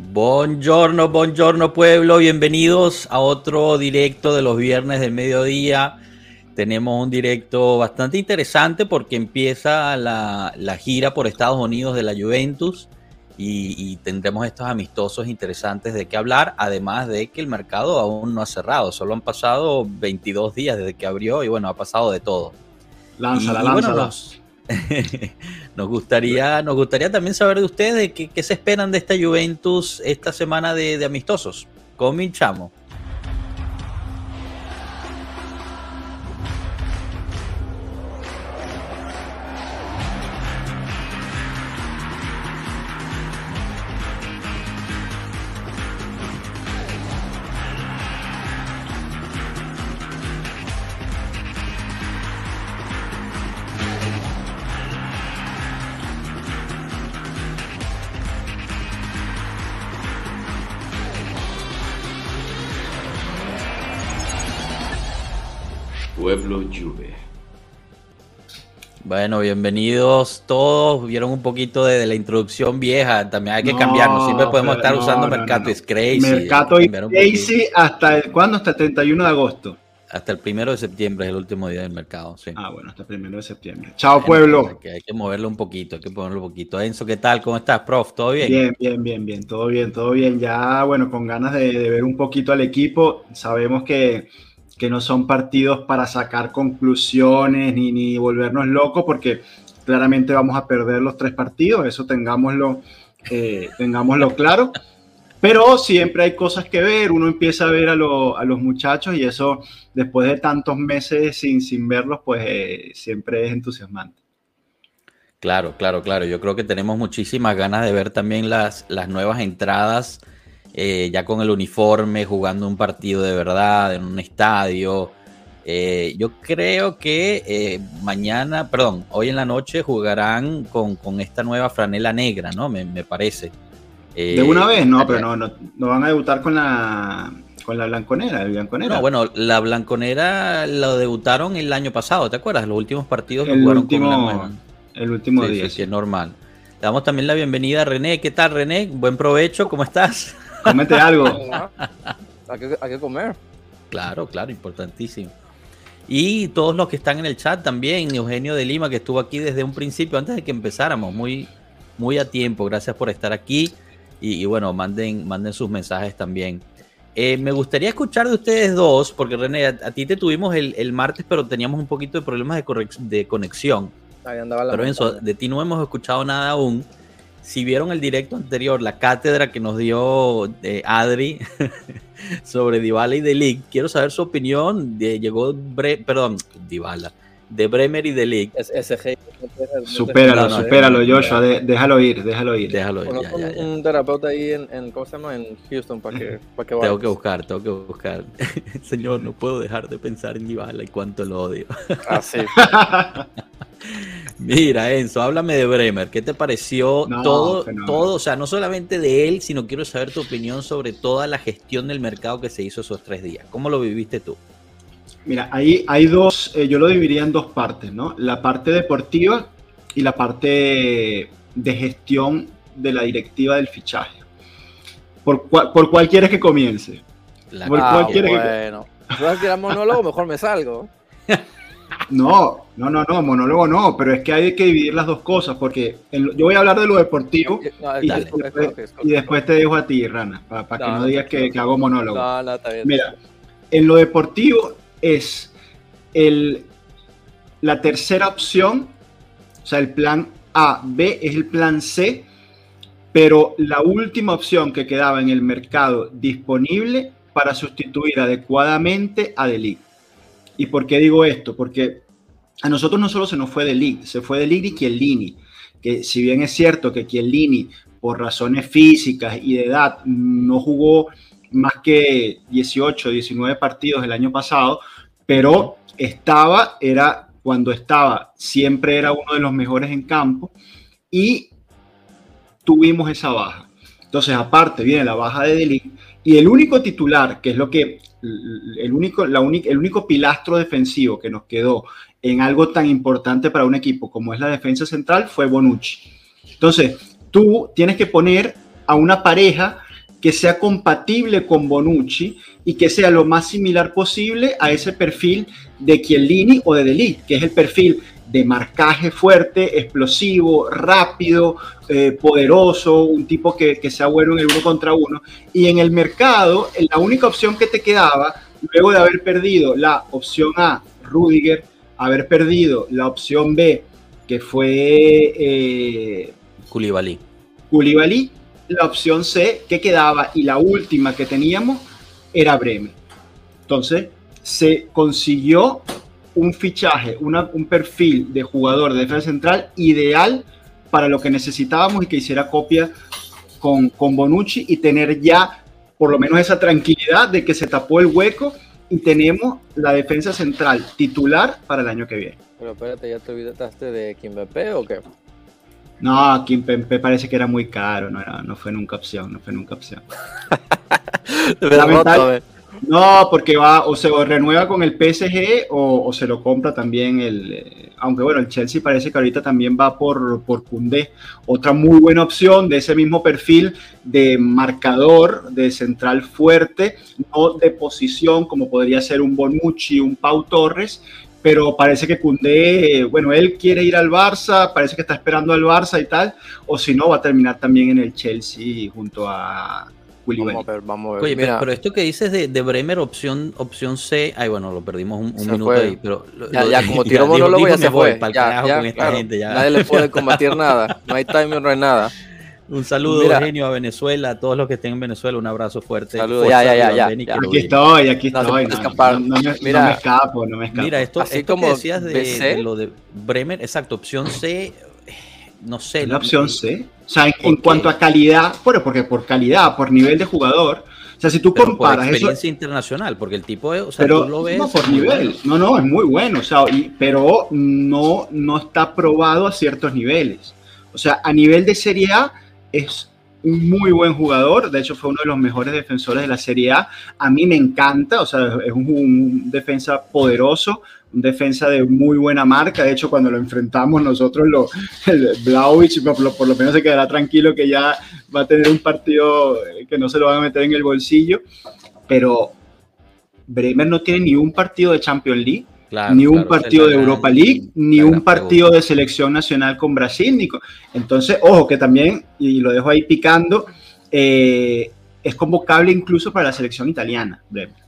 Buongiorno, buongiorno pueblo, bienvenidos a otro directo de los viernes del mediodía. Tenemos un directo bastante interesante porque empieza la, gira por Estados Unidos de la Juventus y, tendremos estos amistosos interesantes de qué hablar, además de que el mercado aún no ha cerrado, solo han pasado 22 días desde que abrió y bueno, ha pasado de todo. Lánzala, lánzala. nos, gustaría, nos gustaría también saber de ustedes qué, se esperan de esta Juventus esta semana de, de amistosos. Cominchamos. Bueno, bienvenidos todos. Vieron un poquito de, la introducción vieja. También hay que cambiarnos. Siempre podemos estar usando Mercato es Crazy. Mercato is Crazy hasta el, ¿cuándo? Hasta el 31 de agosto. Hasta el primero de septiembre es el último día del mercado. Sí. Ah, bueno, hasta el primero de septiembre. Chao, pueblo. Hay que, hay que moverlo un poquito, hay que ponerlo un poquito. Enzo, ¿qué tal? ¿Cómo estás, prof? ¿Todo bien? Bien, bien, bien, bien. Todo bien, todo bien. Ya, bueno, con ganas de ver un poquito al equipo. Sabemos que que no son partidos para sacar conclusiones ni, ni volvernos locos, porque claramente vamos a perder los tres partidos, eso tengámoslo, eh, tengámoslo claro. Pero siempre hay cosas que ver, uno empieza a ver a, a los muchachos y eso después de tantos meses sin, sin verlos, pues eh, siempre es entusiasmante. Claro, claro, claro. Yo creo que tenemos muchísimas ganas de ver también las, las nuevas entradas eh, ya con el uniforme, jugando un partido de verdad en un estadio. Eh, yo creo que eh, mañana, perdón, hoy en la noche jugarán con, esta nueva franela negra, ¿no? Me, parece. ¿De una vez? No, pero no, no, no, van a debutar con la, con la blanconera, el blanconera. No, bueno, la blanconera lo debutaron el año pasado, ¿te acuerdas? Los últimos partidos el jugaron último, con la nueva. El último día. Sí, sí, es normal. Le damos también la bienvenida a René. ¿Qué tal, René? Buen provecho, ¿cómo estás? Comete algo. hay, que, comer. Claro, claro, importantísimo. Y todos los que están en el chat también, Eugenio de Lima, que estuvo aquí desde un principio, antes de que empezáramos, muy, muy a tiempo. Gracias por estar aquí. Y, bueno, manden, manden sus mensajes también. Eh, me gustaría escuchar de ustedes dos, porque René, a, ti te tuvimos el, martes, pero teníamos un poquito de problemas de, de conexión. pero eso, de ti no hemos escuchado nada aún si vieron el directo anterior, la cátedra que nos dio eh, Adri sobre Dybala y De quiero saber su opinión. De, llegó, perdón, Dybala, de Bremer y De Ligt. supéralo, supéralo, Joshua, déjalo ir, déjalo ir. Déjalo ir. un terapeuta ahí en, en, ¿cómo se llama? En Houston para que, para que Tengo que buscar, tengo que buscar. Señor, no puedo dejar de pensar en Dybala y cuánto lo odio. Así. Ah, Mira, Enzo, háblame de Bremer. ¿Qué te pareció todo, todo? O sea, no solamente de él, sino quiero saber tu opinión sobre toda la gestión del mercado que se hizo esos tres días. ¿Cómo lo viviste tú? Mira, ahí hay dos, eh, yo lo dividiría en dos partes, ¿no? La parte deportiva y la parte de gestión de la directiva del fichaje. ¿Por, por cuál quieres que comience? ¿Por cuál ah, quieres bueno. que... monólogo, mejor me salgo. No, no, no, no, monólogo no, pero es que hay que dividir las dos cosas, porque yo voy a hablar de lo deportivo y, después, te dejo a ti, Rana, para, que no digas que, hago monólogo. Mira, en lo deportivo es el, la tercera opción, o sea, el plan A, B es el plan C, pero la última opción que quedaba en el mercado disponible para sustituir adecuadamente a Delic. ¿Y por qué digo esto? Porque a nosotros no solo se nos fue de se fue de y Chiellini, que si bien es cierto que Chiellini, por razones físicas y de edad, no jugó más que 18, 19 partidos el año pasado, pero estaba, era cuando estaba, siempre era uno de los mejores en campo y tuvimos esa baja. Entonces, aparte viene la baja de Delic y el único titular, que es lo que el único, la el único pilastro defensivo que nos quedó en algo tan importante para un equipo como es la defensa central fue Bonucci. Entonces, tú tienes que poner a una pareja que sea compatible con Bonucci y que sea lo más similar posible a ese perfil de Chiellini o de Delic, que es el perfil de marcaje fuerte, explosivo, rápido, eh, poderoso, un tipo que, que, sea bueno en el uno contra uno. Y en el mercado, la única opción que te quedaba, luego de haber perdido la opción A, Rudiger, haber perdido la opción B, que fue... Eh, Koulibaly. la opción C que quedaba y la última que teníamos era Bremen. Entonces, se consiguió un fichaje, un perfil de jugador de defensa central ideal para lo que necesitábamos y que hiciera copia con, con Bonucci y tener ya por lo menos esa tranquilidad de que se tapó el hueco y tenemos la defensa central titular para el año que viene. Pero espérate, ¿ya te olvidaste de Kimpembe o qué? No, Kimpembe parece que era muy caro, no, era, no fue nunca opción, no fue nunca opción. No, porque va o se renueva con el PSG o, se lo compra también el. Aunque bueno, el Chelsea parece que ahorita también va por, por Koundé. Otra muy buena opción de ese mismo perfil de marcador, de central fuerte, no de posición como podría ser un Bonucci, un Pau Torres. Pero parece que Koundé, bueno, él quiere ir al Barça, parece que está esperando al Barça y tal, o si no, va a terminar también en el Chelsea junto a, Vamos a ver, vamos a ver. Oye, pero, esto que dices de, de, Bremer, opción, opción C, ay, bueno, lo perdimos un, minuto ahí, pero... ya, ya, como tiro monólogo ya se fue. Ya, ya, con esta gente, ya. Nadie le puede combatir nada, no hay timing, no hay nada. Un saludo, Eugenio, a Venezuela, a todos los que estén en Venezuela, un abrazo fuerte. Saludos, ya, ya, ya, ya, Aquí estoy, aquí estoy. No, no, me, mira, no, me, escapo, no me escapo. Mira, esto, Así esto como que decías de, de, lo de Bremer, exacto, opción C, no sé. La opción C. O sea, en, cuanto a calidad, bueno, porque por calidad, por nivel de jugador. O sea, si tú comparas por experiencia internacional, porque el tipo o sea, pero, tú lo ves. No, por nivel. No, no, es muy bueno. O sea, pero no, no está probado a ciertos niveles. O sea, a nivel de Serie A es un muy buen jugador, de hecho fue uno de los mejores defensores de la Serie A. A mí me encanta, o sea, es un defensa poderoso, un defensa de muy buena marca. De hecho, cuando lo enfrentamos nosotros, lo, el Blaovic por, lo menos se quedará tranquilo que ya va a tener un partido que no se lo van a meter en el bolsillo. Pero Bremer no tiene ni un partido de Champions League. ni un partido de Europa League, ni un partido de selección nacional con Brasil. Entonces, ojo, que también, y lo dejo ahí picando, eh, es convocable incluso para la selección italiana, Bremer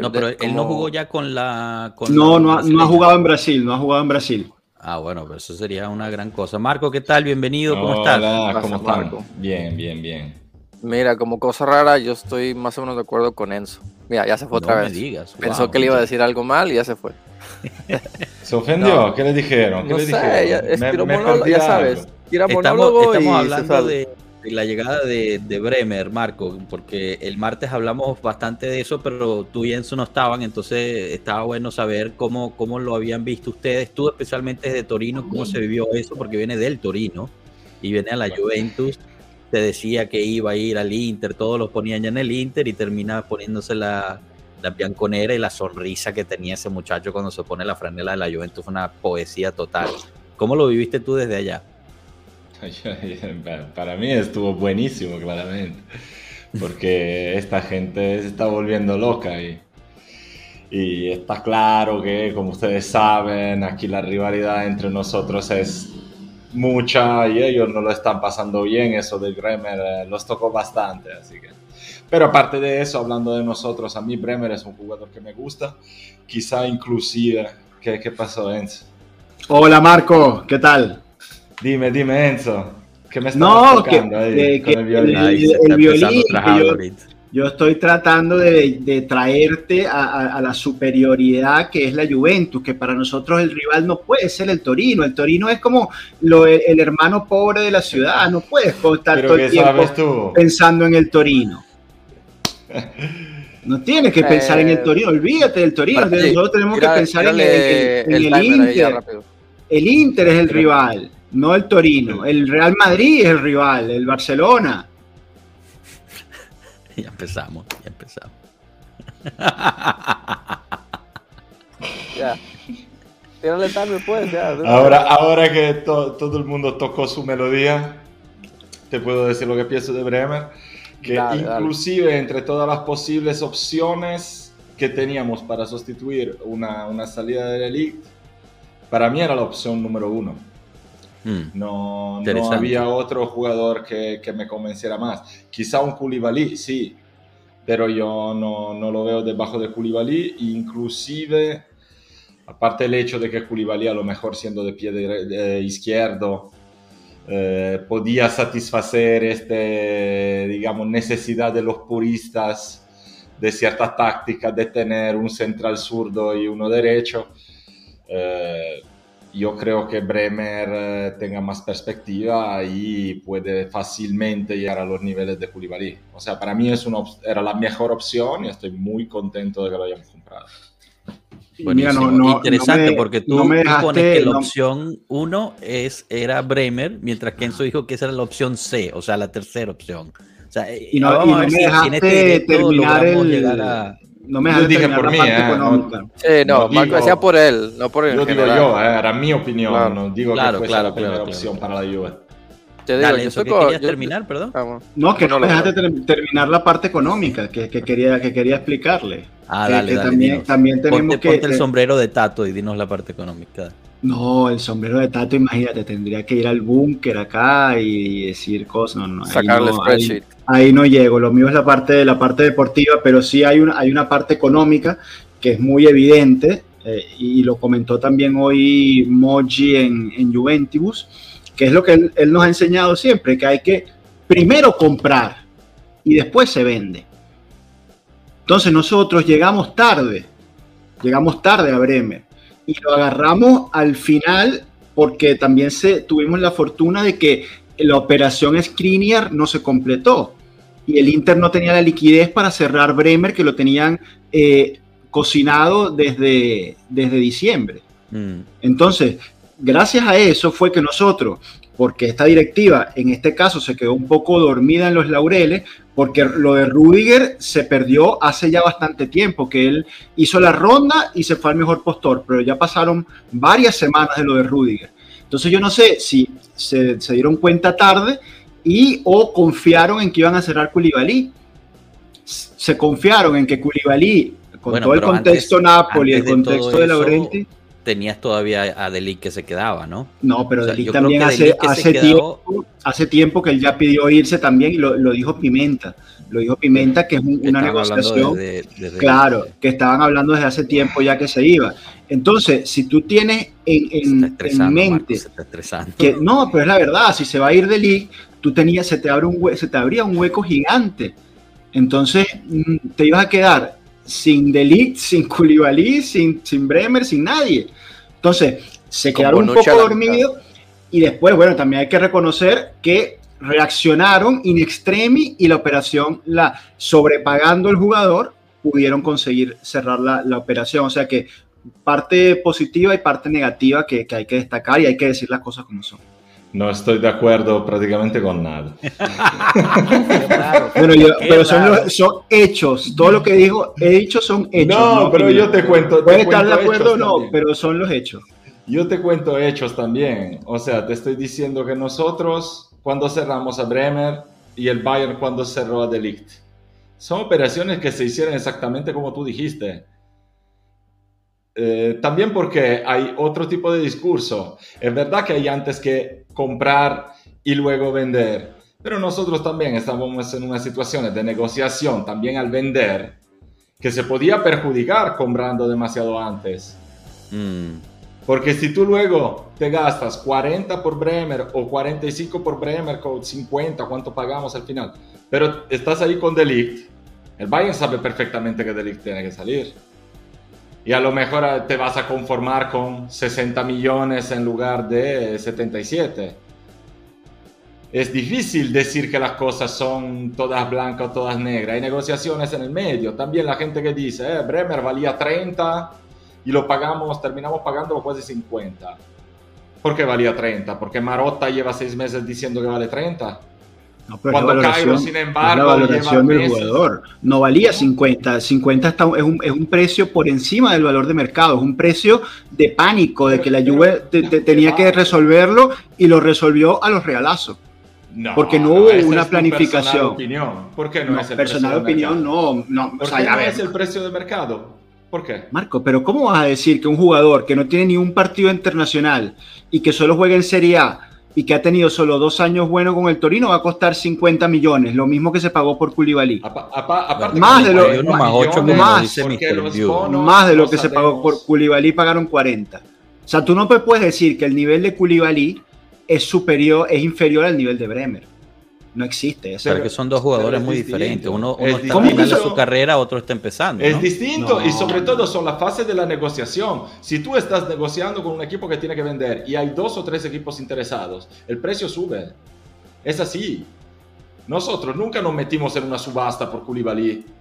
no, pero él no jugó ya con la. no, no, ha, jugado en Brasil, no ha jugado en Brasil. Ah, bueno, pero eso sería una gran cosa. Marco, ¿qué tal? Bienvenido, ¿cómo estás? Hola, ¿cómo estás? Bien, bien, bien. Mira, como cosa rara, yo estoy más o menos de acuerdo con Enzo. Mira, ya se fue otra vez. Digas. Pensó que le iba a decir algo mal y ya se fue. ¿Se ofendió? ¿Qué le dijeron? ¿Qué no le sé, dijeron? Ya, ya sabes. estamos, estamos hablando de la llegada de, Bremer, Marco, porque el martes hablamos bastante de eso, pero tú y Enzo no estaban, entonces estaba bueno saber cómo, cómo lo habían visto ustedes, tú especialmente desde Torino, cómo se vivió eso, porque viene del Torino y viene a la Juventus, te decía que iba a ir al Inter, todos los ponían ya en el Inter y termina poniéndose la, la bianconera y la sonrisa que tenía ese muchacho cuando se pone la franela de la Juventus fue una poesía total. ¿Cómo lo viviste tú desde allá? Para mí estuvo buenísimo, claramente. Porque esta gente se está volviendo loca y, y está claro que, como ustedes saben, aquí la rivalidad entre nosotros es mucha y ellos no lo están pasando bien. Eso de Bremer eh, los tocó bastante, así que. Pero aparte de eso, hablando de nosotros, a mí Bremer es un jugador que me gusta. Quizá inclusive, ¿qué, qué pasó, Enzo? Hola Marco, ¿qué tal? Dime, dime, Enzo. ¿Qué me estás no, tocando ahí con el violín? yo, estoy tratando de, traerte a, la superioridad que es la Juventus, que para nosotros el rival no puede ser el Torino. El Torino es como lo, el, hermano pobre de la ciudad. No puedes estar todo el tiempo pensando en el Torino. No tienes que pensar en el eh, Torino, olvídate del Torino. Nosotros tenemos que pensar en el, el Inter. El Inter es el rival no el Torino. El Real Madrid es el rival, el Barcelona. ya empezamos, ya empezamos. ya. Tírale tarde pues, ya. Ahora, ahora que todo el mundo tocó su melodía, te puedo decir lo que pienso de Bremer. que inclusive entre todas las posibles opciones que teníamos para sustituir una, una salida de la Elite, para mí era la opción número uno. Hmm. No, no, había otro jugador que, que, me convenciera más. Quizá un Koulibaly, sí, pero yo no, no lo veo debajo de Koulibaly, inclusive, aparte el hecho de que Koulibaly a lo mejor siendo de pie de, izquierdo, eh, podía satisfacer este, digamos, necesidad de los puristas de cierta táctica de tener un central zurdo y uno derecho. Eh, yo creo que Bremer eh, tenga más perspectiva y puede fácilmente llegar a los niveles de Koulibaly. O sea, para mí es una, era la mejor opción y estoy muy contento de que lo hayamos comprado. Buenísimo. No, Interesante porque tú me que la opción 1 es, era Bremer, mientras que Enzo dijo que esa era la opción C, o sea, la tercera opción. O sea, y no, y no me dejaste este terminar el... llegar a no me yo dije por mí, eh, no, sí, no, Marco decía por él, no por él. Yo digo yo, eh, era mi opinión, claro. no digo claro, que fue la primera opción para la Juve. Te digo, Dale, yo ¿qué querías terminar, perdón? No, que no, me dejaste terminar la parte económica que, que, quería, que quería explicarle. Ah, dale, que dale, también, también tenemos ponte, que... Ponte el sombrero de Tato y dinos la parte económica. No, el sombrero de Tato, imagínate, tendría que ir al búnker acá y decir cosas. No, no, Sacarle spreadsheet ahí no llego. Lo mío es la parte de la parte deportiva, pero sí hay una, hay una parte económica que es muy evidente eh, y lo comentó también hoy Moji en, en Juventus, que es lo que él, él, nos ha enseñado siempre, que hay que primero comprar y después se vende. Entonces nosotros llegamos tarde, llegamos tarde a Bremer y lo agarramos al final porque también se, tuvimos la fortuna de que la operación Skriniar no se completó y el Inter no tenía la liquidez para cerrar Bremer, que lo tenían eh, cocinado desde, desde diciembre. Mm. Entonces, gracias a eso fue que nosotros, porque esta directiva en este caso se quedó un poco dormida en los laureles, porque lo de Rudiger se perdió hace ya bastante tiempo, que él hizo la ronda y se fue al mejor postor, pero ya pasaron varias semanas de lo de Rudiger. Entonces yo no sé si se, se dieron cuenta tarde y o confiaron en que iban a cerrar Koulibaly. Se confiaron en que Koulibaly, con todo el contexto Napoli, el contexto de Laurenti, tenías todavía a Delic que se quedaba, ¿no? No, pero o también hace, hace, tiempo, hace tiempo que él ya pidió irse también y lo, dijo Pimenta. Lo dijo Pimenta, que es una negociación. claro, que estaban hablando desde hace tiempo ya que se iba. Entonces, si tú tienes en, en, mente que no, pero es la verdad, si se va a ir Delic, tú tenías, se te, abre un se te abría un hueco gigante. Entonces mm, te ibas a quedar sin Delict, sin Koulibaly, sin, sin Bremer, sin nadie. Entonces se quedaron un poco dormidos y después, bueno, también hay que reconocer que reaccionaron in extremis y la operación, la sobrepagando el jugador, pudieron conseguir cerrar la, la operación. O sea que parte positiva y parte negativa que, que hay que destacar y hay que decir las cosas como son. No estoy de acuerdo prácticamente con nada. pero son, hechos. Todo lo que digo, he dicho son hechos. No, pero yo te cuento. Puede estar de acuerdo o no, pero son los hechos. Yo te cuento hechos también. O sea, te estoy diciendo que nosotros, cuando cerramos a Bremer y el Bayern cuando cerró a Delict, son operaciones que se hicieron exactamente como tú dijiste eh, también porque hay otro tipo de discurso. Es verdad que hay antes que comprar y luego vender, pero nosotros también estamos en una situación de negociación también al vender que se podía perjudicar comprando demasiado antes. Mm. Porque si tú luego te gastas 40 por Bremer o 45 por Bremer con 50, ¿cuánto pagamos al final? Pero estás ahí con Delict. El Bayern sabe perfectamente que Delict tiene que salir y a lo mejor eh, te vas a conformar con 60 millones en lugar de 77. Es difícil decir que las cosas son todas blancas o todas negras. Hay negociaciones en el medio. También la gente que dice, eh, Bremer valía 30 y lo pagamos, terminamos pagando casi 50. ¿Por qué valía 30? Porque Marotta lleva seis meses diciendo que vale 30. No, Cuando Cairo, sin embargo, la valoración del jugador. No valía 50. 50 está, es, un, es, un, precio por encima del valor de mercado. Es un precio de pánico, de que la Juve tenía que resolverlo y lo resolvió a los realazos. porque no, hubo una planificación. Personal opinión. ¿Por qué no, es el personal opinión? No, no. ¿Por qué no es el precio de mercado? ¿Por qué? Marco, pero ¿cómo vas a decir que un jugador que no tiene ni un partido internacional y que solo juega en Serie A y que ha tenido solo dos años buenos con el Torino va a costar 50 millones, lo mismo que se pagó por Koulibaly. más de lo, más, de lo que se pagó por Koulibaly pagaron 40. O sea, tú no puedes decir que el nivel de Koulibaly es superior, es inferior al nivel de Bremer. No existe eso. Pero que son dos jugadores muy diferentes. Uno, está terminando su carrera, otro está empezando. Es distinto y sobre todo son las fases de la negociación. Si tú estás negociando con un equipo que tiene que vender y hay dos o tres equipos interesados, el precio sube. Es así. Nosotros nunca nos metimos en una subasta por Koulibaly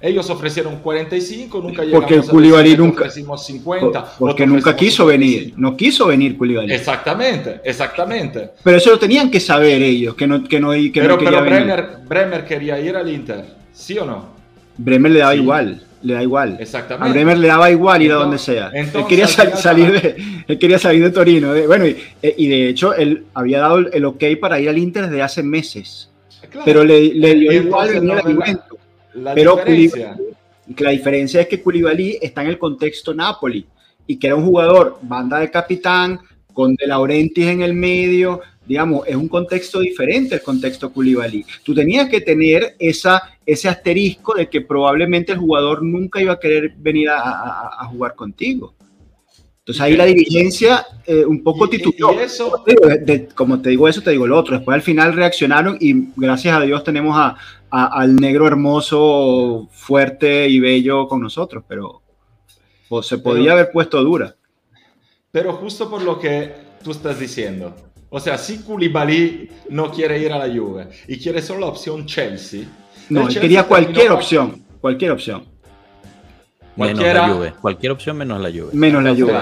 ellos ofrecieron 45, nunca llegamos porque Koulibaly nunca ofrecimos 50. Porque nunca quiso venir, no quiso venir Koulibaly. Exactamente, exactamente. Pero eso lo tenían que saber ellos, que no, que no, que pero, quería Bremer, Bremer quería ir al Inter, ¿sí o no? Bremer le daba igual, le da igual. Exactamente. A Bremer le daba igual ir a donde sea. él, quería salir de, él quería salir de Torino. bueno, y, y, de hecho él había dado el ok para ir al Inter desde hace meses. Pero le, le dio igual venir al Juventus. La Pero diferencia. la diferencia es que Koulibaly está en el contexto Napoli y que era un jugador banda de capitán con De Laurentiis en el medio, digamos, es un contexto diferente el contexto Koulibaly. Tú tenías que tener esa, ese asterisco de que probablemente el jugador nunca iba a querer venir a jugar contigo. Entonces ahí la dirigencia eh, un poco tituló. como te digo eso, te digo lo otro. Después al final reaccionaron y gracias a Dios tenemos a, al negro hermoso, fuerte y bello con nosotros, pero pues, se podía haber puesto dura. Pero justo por lo que tú estás diciendo. O sea, si Koulibaly no quiere ir a la Juve y quiere solo la opción Chelsea. No, quería cualquier opción, cualquier opción. Menos la Juve. Cualquier opción menos la Juve. Menos la Juve.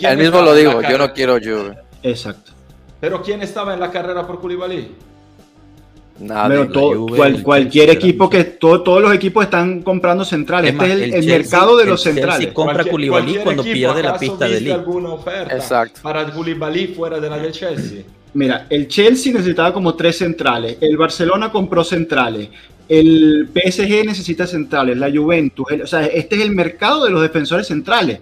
Él, mismo lo digo, yo no quiero Juve. Exacto. Pero ¿quién estaba en la carrera por Koulibaly? Nada, cualquier equipo que todos los equipos están comprando centrales. este es el, mercado de los centrales. compra Koulibaly cuando pierde la pista de Liga. Exacto. Para Koulibaly fuera de la del Chelsea. Mira, el Chelsea necesitaba como tres centrales. El Barcelona compró centrales el PSG necesita centrales, la Juventus, o sea, este es el mercado de los defensores centrales.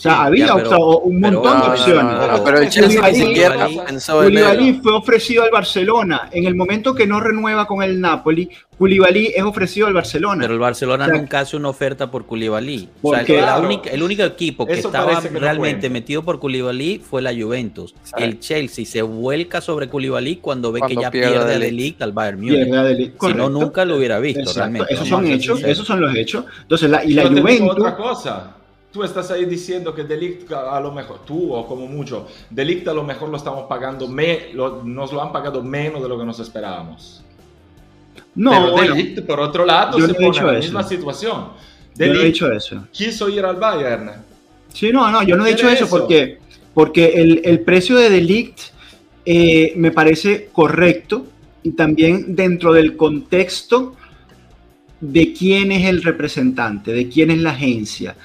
O sea, había un montón de opciones. pero el Chelsea ni siquiera pensó fue ofrecido al Barcelona. En el momento que no renueva con el Napoli, Koulibaly es ofrecido al Barcelona. Pero el Barcelona nunca hace una oferta por Koulibaly. O sea, el único equipo que estaba realmente metido por Koulibaly fue la Juventus. El Chelsea se vuelca sobre Koulibaly cuando ve que ya pierde, el Elite al Bayern Múnich. Si no, nunca lo hubiera visto realmente. Esos son hechos, esos son los hechos. Entonces, la, y la Juventus... Otra cosa tú estás ahí diciendo que Delict a lo mejor, tú o como mucho, Delict a lo mejor lo estamos pagando, me, nos lo han pagado menos de lo que nos esperábamos. No, Pero Delict, por otro lado, se pone en la misma situación. Delict yo no he dicho eso. quiso ir al Bayern. Sí, no, no, yo no he dicho eso, porque, porque el, el, precio de Delict eh, me parece correcto y también dentro del contexto de quién es el representante, de quién es la agencia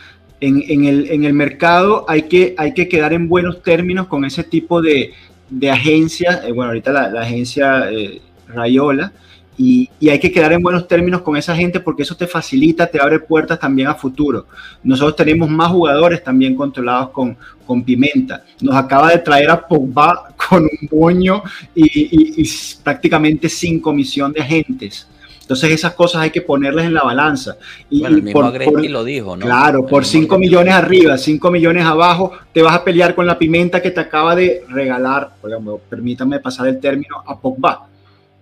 en, el, mercado hay que, hay que quedar en buenos términos con ese tipo de, de agencias, eh, bueno, ahorita la, agencia eh, Rayola, y, hay que quedar en buenos términos con esa gente porque eso te facilita, te abre puertas también a futuro. Nosotros tenemos más jugadores también controlados con, con Pimenta. Nos acaba de traer a Pogba con un moño y, y prácticamente sin comisión de agentes. Entonces esas cosas hay que ponerlas en la balanza. Y, bueno, el mismo por, lo dijo, ¿no? Claro, por 5 millones arriba, 5 millones abajo, te vas a pelear con la pimenta que te acaba de regalar, por permítanme pasar el término, a Pogba.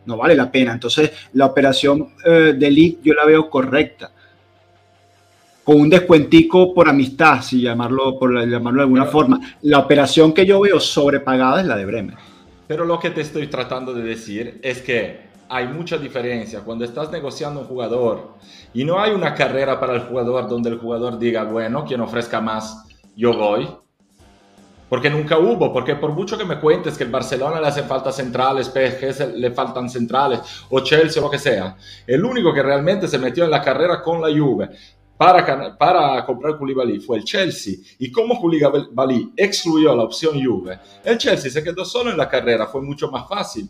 No vale la pena. Entonces la operación eh, de League yo la veo correcta. Con un descuentico por amistad, si llamarlo, por llamarlo de alguna forma. La operación que yo veo sobrepagada es la de Bremer. Pero lo que te estoy tratando de decir es que hay mucha diferencia. Cuando estás negociando un jugador y no hay una carrera para el jugador donde el jugador diga, bueno, quien ofrezca más, yo voy. Porque nunca hubo, porque por mucho que me cuentes que el Barcelona le hace falta centrales, PSG le faltan centrales, o Chelsea lo que sea, el único que realmente se metió en la carrera con la Juve para, para comprar Koulibaly fue el Chelsea. Y como Koulibaly excluyó la opción Juve, el Chelsea se quedó solo en la carrera, fue mucho más fácil.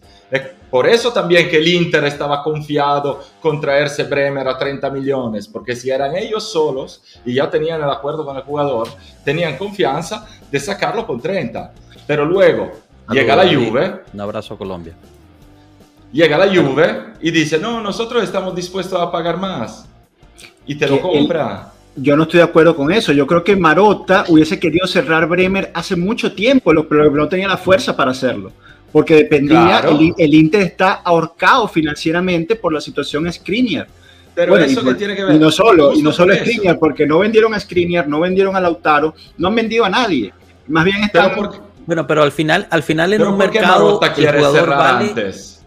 Por eso también que el Inter estaba confiado con traerse Bremer a 30 millones, porque si eran ellos solos y ya tenían el acuerdo con el jugador, tenían confianza de sacarlo con 30. Pero luego llega la Juve. Un abrazo a Colombia. Llega la Juve y dice, no, nosotros estamos dispuestos a pagar más y te lo compra. yo no estoy de acuerdo con eso. Yo creo que Marota hubiese querido cerrar Bremer hace mucho tiempo, pero no tenía la fuerza para hacerlo. Porque dependía, el, Inter está ahorcado financieramente por la situación Skriniar. Pero eso que tiene que ver. Y no solo, y no solo Skriniar, porque no vendieron a Skriniar, no vendieron a Lautaro, no han vendido a nadie. Más bien está. Bueno, pero al final, al final en un mercado el jugador vale, antes?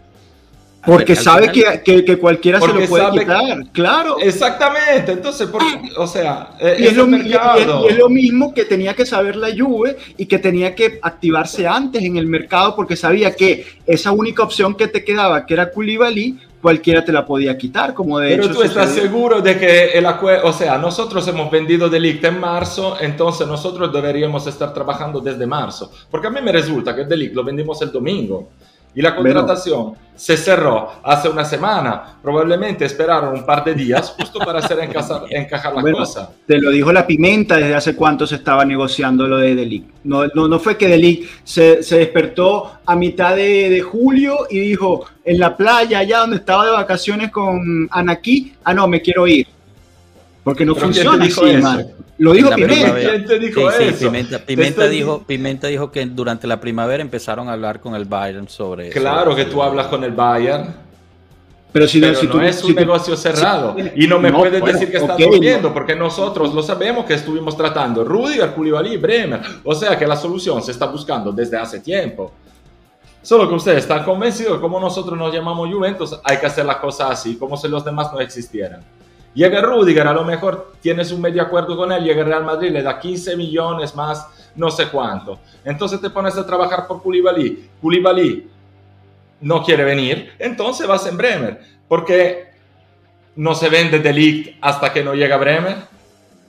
Porque sabe que, que, cualquiera se lo puede quitar, claro. Exactamente, entonces, o sea, y es, lo, es, lo, mismo que tenía que saber la Juve y que tenía que activarse antes en el mercado porque sabía que esa única opción que te quedaba, que era Koulibaly, cualquiera te la podía quitar, como de Pero tú estás seguro de que el acuerdo, o sea, nosotros hemos vendido Delict en marzo, entonces nosotros deberíamos estar trabajando desde marzo, porque a mí me resulta que el Delict lo vendimos el domingo. Y la contratación se cerró hace una semana. Probablemente esperaron un par de días justo para hacer encajar, la cosa. Te lo dijo la pimenta desde hace cuánto se estaba negociando lo de Delic. No, no, no fue que Delic se, se despertó a mitad de, de, julio y dijo en la playa, allá donde estaba de vacaciones con Anaquí, ah, no, me quiero ir. Porque no funciona así, Lo dijo Pimenta. Dijo Pimenta, dijo, Pimenta dijo que durante la primavera empezaron a hablar con el Bayern sobre Claro que tú hablas con el Bayern. Pero si, no, si no es un negocio cerrado. y no me puedes decir que estás durmiendo, porque nosotros lo sabemos que estuvimos tratando. Rudiger, Koulibaly, Bremer. O sea que la solución se está buscando desde hace tiempo. Solo que ustedes están convencidos como nosotros nos llamamos Juventus, hay que hacer las cosas así, como si los demás no existieran. Llega Rudiger, a lo mejor tienes un medio acuerdo con él, llega Real Madrid, le da 15 millones más, no sé cuánto. Entonces te pones a trabajar por Koulibaly. Koulibaly no quiere venir, entonces vas en Bremer. Porque no se vende Delict hasta que no llega Bremer.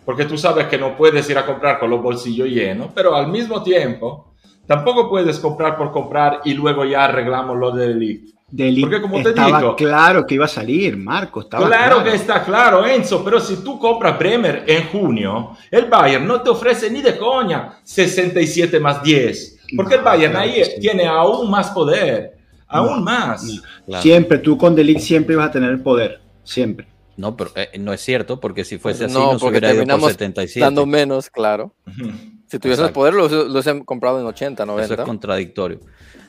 Porque tú sabes que no puedes ir a comprar con los bolsillos llenos, pero al mismo tiempo tampoco puedes comprar por comprar y luego ya arreglamos lo de Delict. Porque como te estaba claro que iba a salir, Marco. Estaba claro, que está claro, Enzo, pero si tú compras Bremer en junio, el Bayern no te ofrece ni de coña 67 más 10. Porque el Bayern ahí tiene aún más poder, aún más. Siempre, tú con Delic siempre ibas a tener el poder, siempre. No, pero eh, no es cierto, porque si fuese así, no, se hubiera ido por 77. Dando menos, claro. Si tuvieses poder, los, los he comprado en 80, 90. Eso es contradictorio.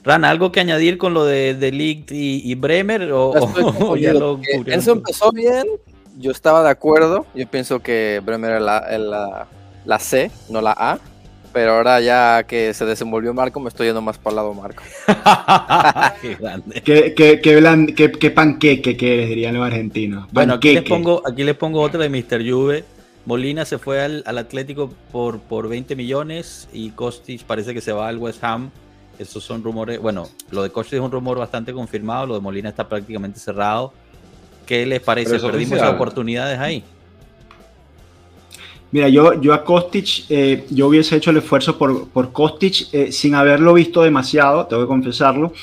Rana, ¿algo que añadir con lo de, de y, Bremer? O, ya lo Eso empezó bien, yo estaba de acuerdo. Yo pienso que Bremer es la, la, C, no la A. Pero ahora ya que se desenvolvió Marco, me estoy yendo más para el lado Marco. qué grande. Qué, qué, qué, qué, panqueque que eres, dirían los argentinos. Bueno, aquí les, pongo, aquí les pongo otra de Mr. Juve. Molina se fue al, al Atlético por, por 20 millones y Kostic parece que se va al West Ham esos son rumores. Bueno, lo de Coche es un rumor bastante confirmado. Lo de Molina está prácticamente cerrado. ¿Qué les parece? ¿Perdimos oportunidades ahí? Mira, yo, yo a Kostic, eh, yo hubiese hecho el esfuerzo por, por Kostic eh, sin haberlo visto demasiado, tengo que confesarlo,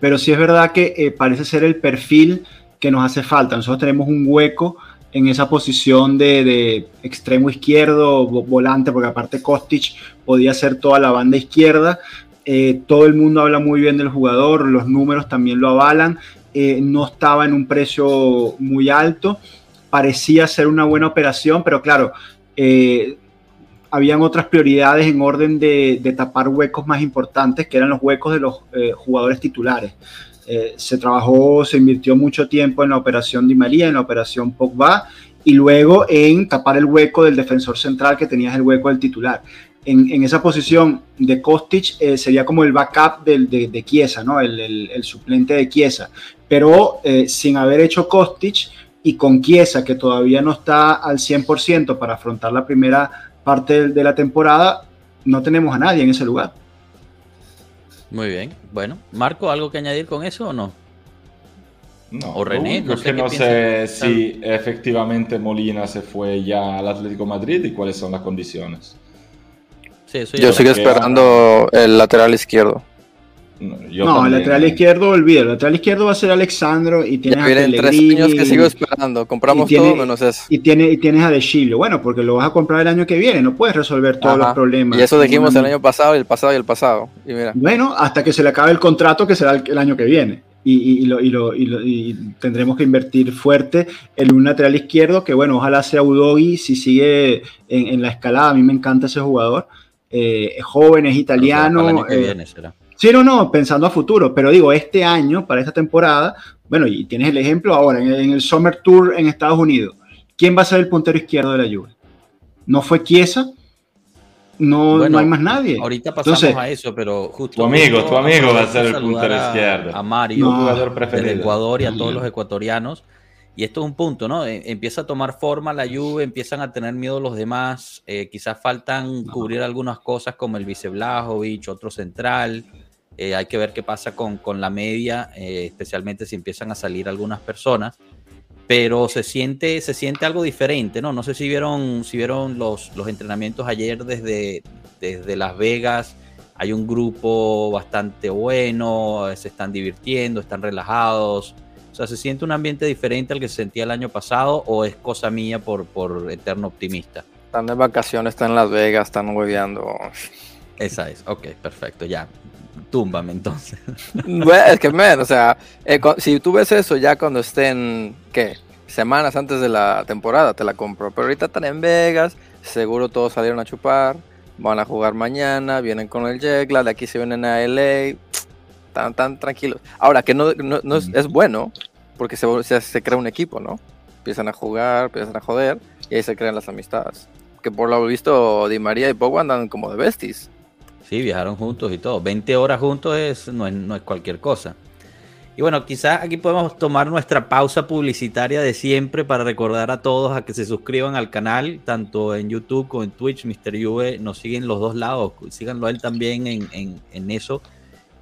pero sí es verdad que eh, parece ser el perfil que nos hace falta. Nosotros tenemos un hueco en esa posición de, de extremo izquierdo, volante, porque aparte Kostic podía ser toda la banda izquierda, eh, todo el mundo habla muy bien del jugador, los números también lo avalan, eh, no estaba en un precio muy alto, parecía ser una buena operación, pero claro, eh, habían otras prioridades en orden de, tapar huecos más importantes, que eran los huecos de los jugadores titulares. se trabajó, se invirtió mucho tiempo en la operación Di María, en la operación Pogba, y luego en tapar el hueco del defensor central que tenías el hueco del titular en, esa posición de Kostic eh, sería como el backup del, de, de Chiesa, ¿no? El, suplente de Chiesa. Pero eh, sin haber hecho Kostic y con Chiesa, que todavía no está al 100% para afrontar la primera parte de, la temporada, no tenemos a nadie en ese lugar. Muy bien. Bueno, Marco, ¿algo que añadir con eso o no? No, o René, no sé, no sé si efectivamente Molina se fue ya al Atlético Madrid y cuáles son las condiciones. Yo sigo esperando el lateral izquierdo. No, el lateral izquierdo, olvida. El lateral izquierdo va a ser Alexandro y tienes a tres años que sigo esperando. Compramos todo menos eso. Y, tiene, y tienes a De. Bueno, porque lo vas a comprar el año que viene. No puedes resolver todos los problemas. Y eso dijimos el año pasado y el pasado y el pasado. Y mira. Bueno, hasta que se le acabe el contrato que será el, año que viene. Y, y, lo, y, tendremos que invertir fuerte en un lateral izquierdo que, bueno, ojalá sea Udogi si sigue en, en la escalada. A mí me encanta ese jugador. Eh, es joven, es italiano. El año que eh, viene será Sí, no, no, pensando a futuro, pero digo, este año, para esta temporada, bueno, y tienes el ejemplo ahora, en el, Summer Tour en Estados Unidos, ¿quién va a ser el puntero izquierdo de la Juve? ¿No fue Chiesa? No, no hay más nadie. Ahorita pasamos a eso, pero justo. Tu amigo, tu amigo va a ser el puntero izquierdo. A Mario, jugador preferido. del Ecuador y a todos los ecuatorianos y esto es un punto, ¿no? E, empieza a tomar forma la lluvia, empiezan a tener miedo los demás, eh, quizás faltan cubrir algunas cosas como el vice Blajovic, otro central. Eh, hay que ver qué pasa con, con la media, eh, especialmente si empiezan a salir algunas personas. Pero se siente, se siente algo diferente, ¿no? No sé si vieron, si vieron los, los entrenamientos ayer desde, desde Las Vegas. Hay un grupo bastante bueno, se están divirtiendo, están relajados o sea, ¿se siente un ambiente diferente al que se sentía el año pasado o es cosa mía por, por eterno optimista? Están de vacaciones, están en Las Vegas, están hueveando. Esa es, ok, perfecto, ya. Túmbame entonces. es que, men, o sea, eh, si tú ves eso ya cuando estén, ¿qué? Semanas antes de la temporada, te la compro. Pero ahorita están en Vegas, seguro todos salieron a chupar, van a jugar mañana, vienen con el Jegla, de aquí se vienen a LA tan, tan tranquilos. Ahora, que no, no, es, bueno, porque se, se, crea un equipo, ¿no? Empiezan a jugar, empiezan a joder, y ahí se crean las amistades. Que por lo visto, Di María y Pogba andan como de besties. Sí, viajaron juntos y todo. 20 horas juntos es, no, es, no es cualquier cosa. Y bueno, quizás aquí podemos tomar nuestra pausa publicitaria de siempre para recordar a todos a que se suscriban al canal, tanto en YouTube como en Twitch. Mr. Juve nos siguen los dos lados, síganlo a él también en, en, en eso.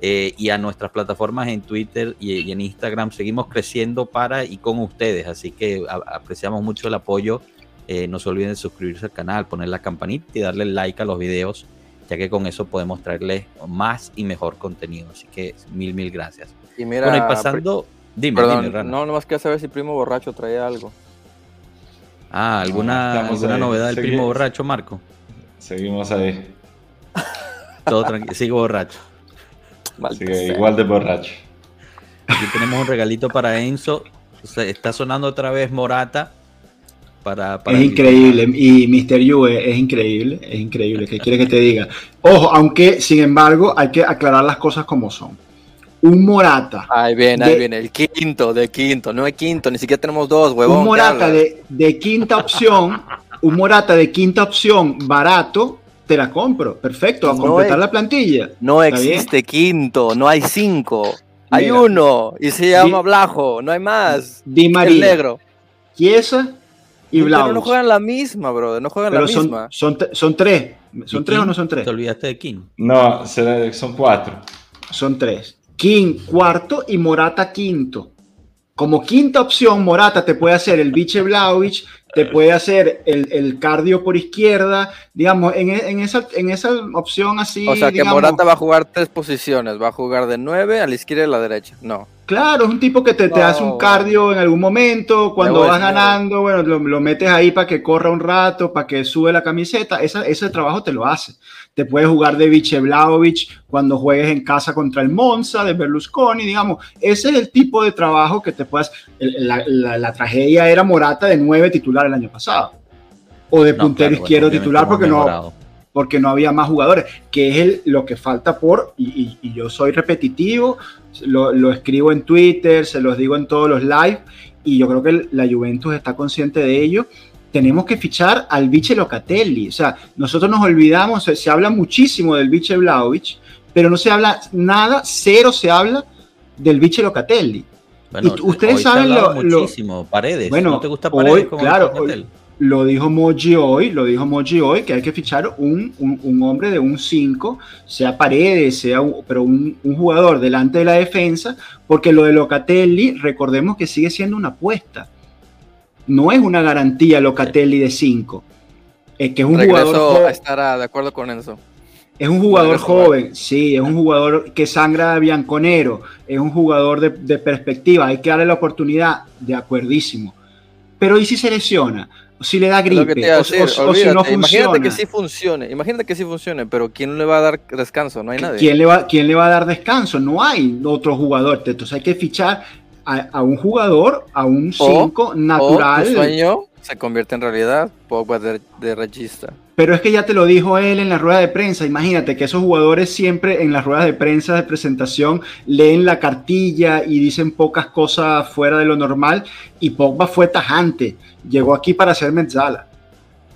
Eh, y a nuestras plataformas en Twitter y, en Instagram. Seguimos creciendo para y con ustedes, así que apreciamos mucho el apoyo. Eh, no se olviden de suscribirse al canal, poner la campanita y darle like a los videos, ya que con eso podemos traerles más y mejor contenido. Así que mil, mil gracias. Y mira, bueno, y pasando, dime, dime, No, nomás que saber si Primo Borracho trae algo. Ah, ¿alguna, ¿alguna novedad del Primo Borracho, Marco? Seguimos ahí. Todo tranquilo, sigo borracho igual de borracho. Aquí tenemos un regalito para Enzo. está sonando otra vez Morata. Para, es increíble. Y Mr. Juve es increíble. Es increíble. ¿Qué quiere que te diga? Ojo, aunque sin embargo hay que aclarar las cosas como son. Un Morata. Ahí viene, ahí viene. El quinto, de quinto. No es quinto, ni siquiera tenemos dos, huevón. Un Morata de, de quinta opción. un Morata de quinta opción barato te la compro. Perfecto, a completar la plantilla. No existe quinto, no hay cinco. Hay uno y se llama Blajo, no hay más. Di María. El negro. Chiesa y Blajo. Pero no juegan la misma, bro. No juegan la son, misma. Son, son tres. ¿Son tres o no son tres? Te olvidaste de King. No, son cuatro. Son tres. King cuarto y Morata quinto. Como quinta opción, Morata te puede hacer el Biche Blaovic, te puede hacer el, cardio por izquierda, digamos, en, en, esa, en esa opción así. O sea, que Morata va a jugar tres posiciones, va a jugar de nueve a la izquierda y a la derecha, no. Claro, es un tipo que te, te hace un cardio en algún momento, cuando vas ganando, bueno, lo, metes ahí para que corra un rato, para que sube la camiseta, ese trabajo te lo hace. Te puedes jugar de Vlaovic cuando juegues en casa contra el Monza, de Berlusconi, digamos. Ese es el tipo de trabajo que te puedes... La, la, tragedia era Morata de nueve titular el año pasado. O de puntero izquierdo titular porque no, porque no había más jugadores, que es el, lo que falta por, y, y yo soy repetitivo, lo, escribo en Twitter, se los digo en todos los live y yo creo que la Juventus está consciente de ello. Tenemos que fichar al Vice Locatelli. O sea, nosotros nos olvidamos, se, habla muchísimo del Vice Vlaovic, pero no se habla nada, cero se habla del Vice Locatelli. Bueno, y ustedes saben lo, muchísimo, Paredes. Bueno, ¿no te gusta Paredes? claro, lo dijo Moji hoy, lo dijo Moji hoy, que hay que fichar un, hombre de un 5, sea Paredes, sea pero un, jugador delante de la defensa, porque lo de Locatelli, recordemos que sigue siendo una apuesta. No es una garantía Locatelli de 5. Es que es un jugador. estará de acuerdo con eso. Es un jugador joven, sí, es un jugador que sangra de bianconero, es un jugador de, de perspectiva, hay que darle la oportunidad, de acuerdísimo. Pero ¿y si se lesiona? si le da gripe, o, si no funciona. Imagínate que sí funcione, imagínate que sí funcione, pero ¿quién le va a dar descanso? No hay nadie. ¿Quién le va, quién le va a dar descanso? No hay otro jugador. Entonces hay que fichar a, un jugador, a un 5 natural. O sueño se convierte en realidad, Pogba de, de regista. Pero es que ya te lo dijo él en la rueda de prensa. Imagínate que esos jugadores siempre en las ruedas de prensa de presentación leen la cartilla y dicen pocas cosas fuera de lo normal. Y Pogba fue tajante. Llegó aquí para ser mezzala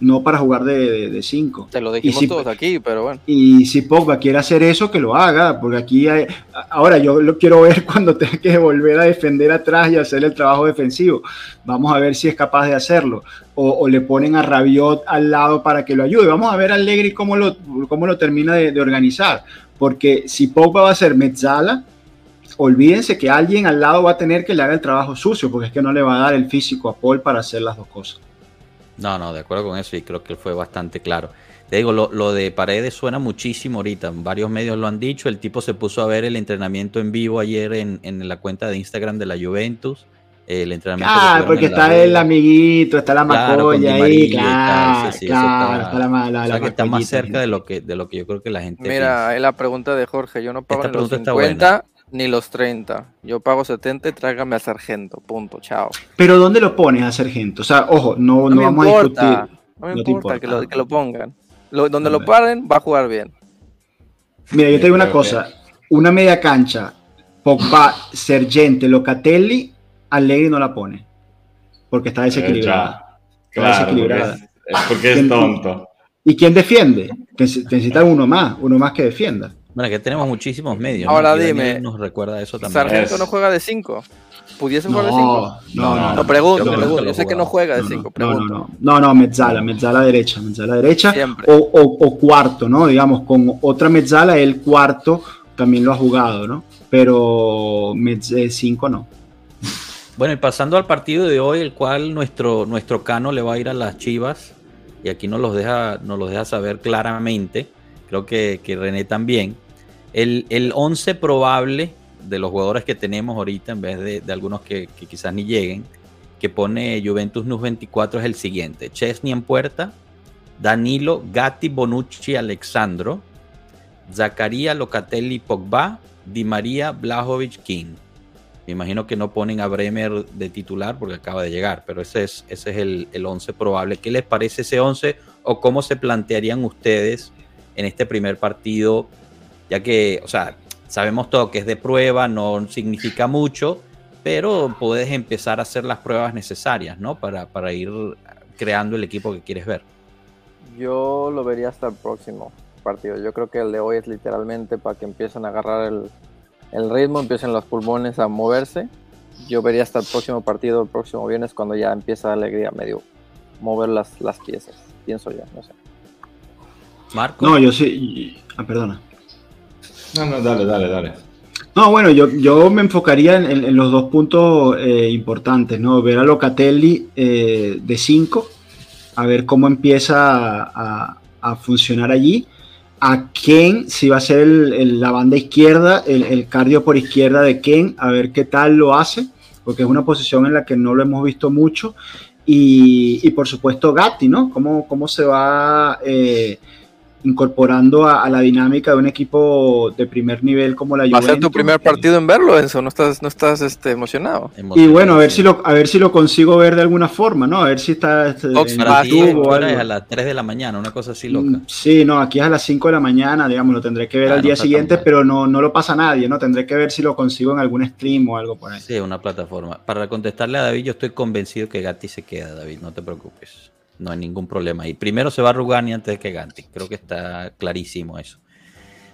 no para jugar de 5. Te lo dijimos todos aquí, pero bueno. Y si Pogba quiere hacer eso, que lo haga, porque aquí hay, ahora yo lo quiero ver cuando tenga que volver a defender atrás y hacer el trabajo defensivo. Vamos a ver si es capaz de hacerlo. O, le ponen a Rabiot al lado para que lo ayude. Vamos a ver a Allegri cómo lo, cómo lo termina de, organizar. Porque si Pogba va a ser Mezzala, olvídense que alguien al lado va a tener que le haga el trabajo sucio, porque es que no le va a dar el físico a Paul para hacer las dos cosas. No, no, de acuerdo con eso y creo que fue bastante claro. Te digo, lo, de Paredes suena muchísimo ahorita. Varios medios lo han dicho. El tipo se puso a ver el entrenamiento en vivo ayer en, la cuenta de Instagram de la Juventus. El entrenamiento ah, porque está el amiguito, está la macolla ahí, claro, sí, claro, está, la, o sea, que está más cerca de lo que de lo que yo creo que la gente Mira, es la pregunta de Jorge, yo no pago Esta los 50 ni los 30. Yo pago 70 y tráigame a sargento. Punto. Chao. Pero ¿dónde lo pones a sargento? O sea, ojo, no, no, vamos a discutir. No me importa, Que, lo, que, lo, pongan. donde lo paren, va a jugar bien. Mira, yo te digo una cosa. Una media cancha, Pogba, Sergente, Locatelli, Allegri no la pone. Porque está desequilibrada. Claro, está desequilibrada. Porque es, porque es tonto. ¿Y quién defiende? Necesita uno más, uno más que defienda. Bueno, que tenemos muchísimos medios. Ahora dime. Nos recuerda eso también. Sargento no juega de 5. ¿Pudiese jugar de 5? No, no, no. pregunto, yo, pregunto. yo sé que no juega de 5. No, no, no. No, no, mezzala, mezzala derecha, mezzala derecha. O, o, o, cuarto, ¿no? Digamos, con otra mezzala, el cuarto también lo ha jugado, ¿no? Pero 5 no. Bueno, y pasando al partido de hoy, el cual nuestro, nuestro Cano le va a ir a las Chivas, y aquí nos los deja, nos los deja saber claramente, creo que, que René también. El, el 11 probable de los jugadores que tenemos ahorita, en vez de, algunos que, quizás ni lleguen, que pone Juventus NUS 24 es el siguiente. Chesney en puerta, Danilo, Gatti, Bonucci, Alexandro, Zaccaria, Locatelli, Pogba, Di María, Blajovic, King. Me imagino que no ponen a Bremer de titular porque acaba de llegar, pero ese es, ese es el, el 11 probable. ¿Qué les parece ese 11 o cómo se plantearían ustedes en este primer partido ya que, o sea, sabemos todo que es de prueba, no significa mucho, pero puedes empezar a hacer las pruebas necesarias, ¿no? Para, para ir creando el equipo que quieres ver. Yo lo vería hasta el próximo partido. Yo creo que el de hoy es literalmente para que empiecen a agarrar el, el ritmo, empiecen los pulmones a moverse. Yo vería hasta el próximo partido, el próximo viernes, cuando ya empieza la alegría medio mover las, las piezas. Pienso yo, no sé. Marco. No, yo sí. Ah, perdona. No, no, dale, dale, dale. No, bueno, yo, yo me enfocaría en, los dos puntos eh, importantes, ¿no? Ver a Locatelli eh, de 5, a ver cómo empieza a, funcionar allí. A Ken, si va a ser la banda izquierda, el, cardio por izquierda de Ken, a ver qué tal lo hace, porque es una posición en la que no lo hemos visto mucho. Y, por supuesto Gatti, ¿no? Cómo, cómo se va... Eh, incorporando a, la dinámica de un equipo de primer nivel como la Juventus. Va a ser tu primer partido en verlo, eso, no estás, no estás este, emocionado. Y bueno, a ver si lo, a ver si lo consigo ver de alguna forma, ¿no? A ver si está este, en o a las 3 de la mañana, una cosa así loca. Mm, sí, no, aquí es a las 5 de la mañana, digamos, lo tendré que ver ah, al día siguiente, pero no, no lo pasa nadie, ¿no? Tendré que ver si lo consigo en algún stream o algo por ahí. Sí, una plataforma. Para contestarle a David, yo estoy convencido que Gatti se queda, David, no te preocupes. No hay ningún problema. Y primero se va a Rugani antes que Ganti. Creo que está clarísimo eso.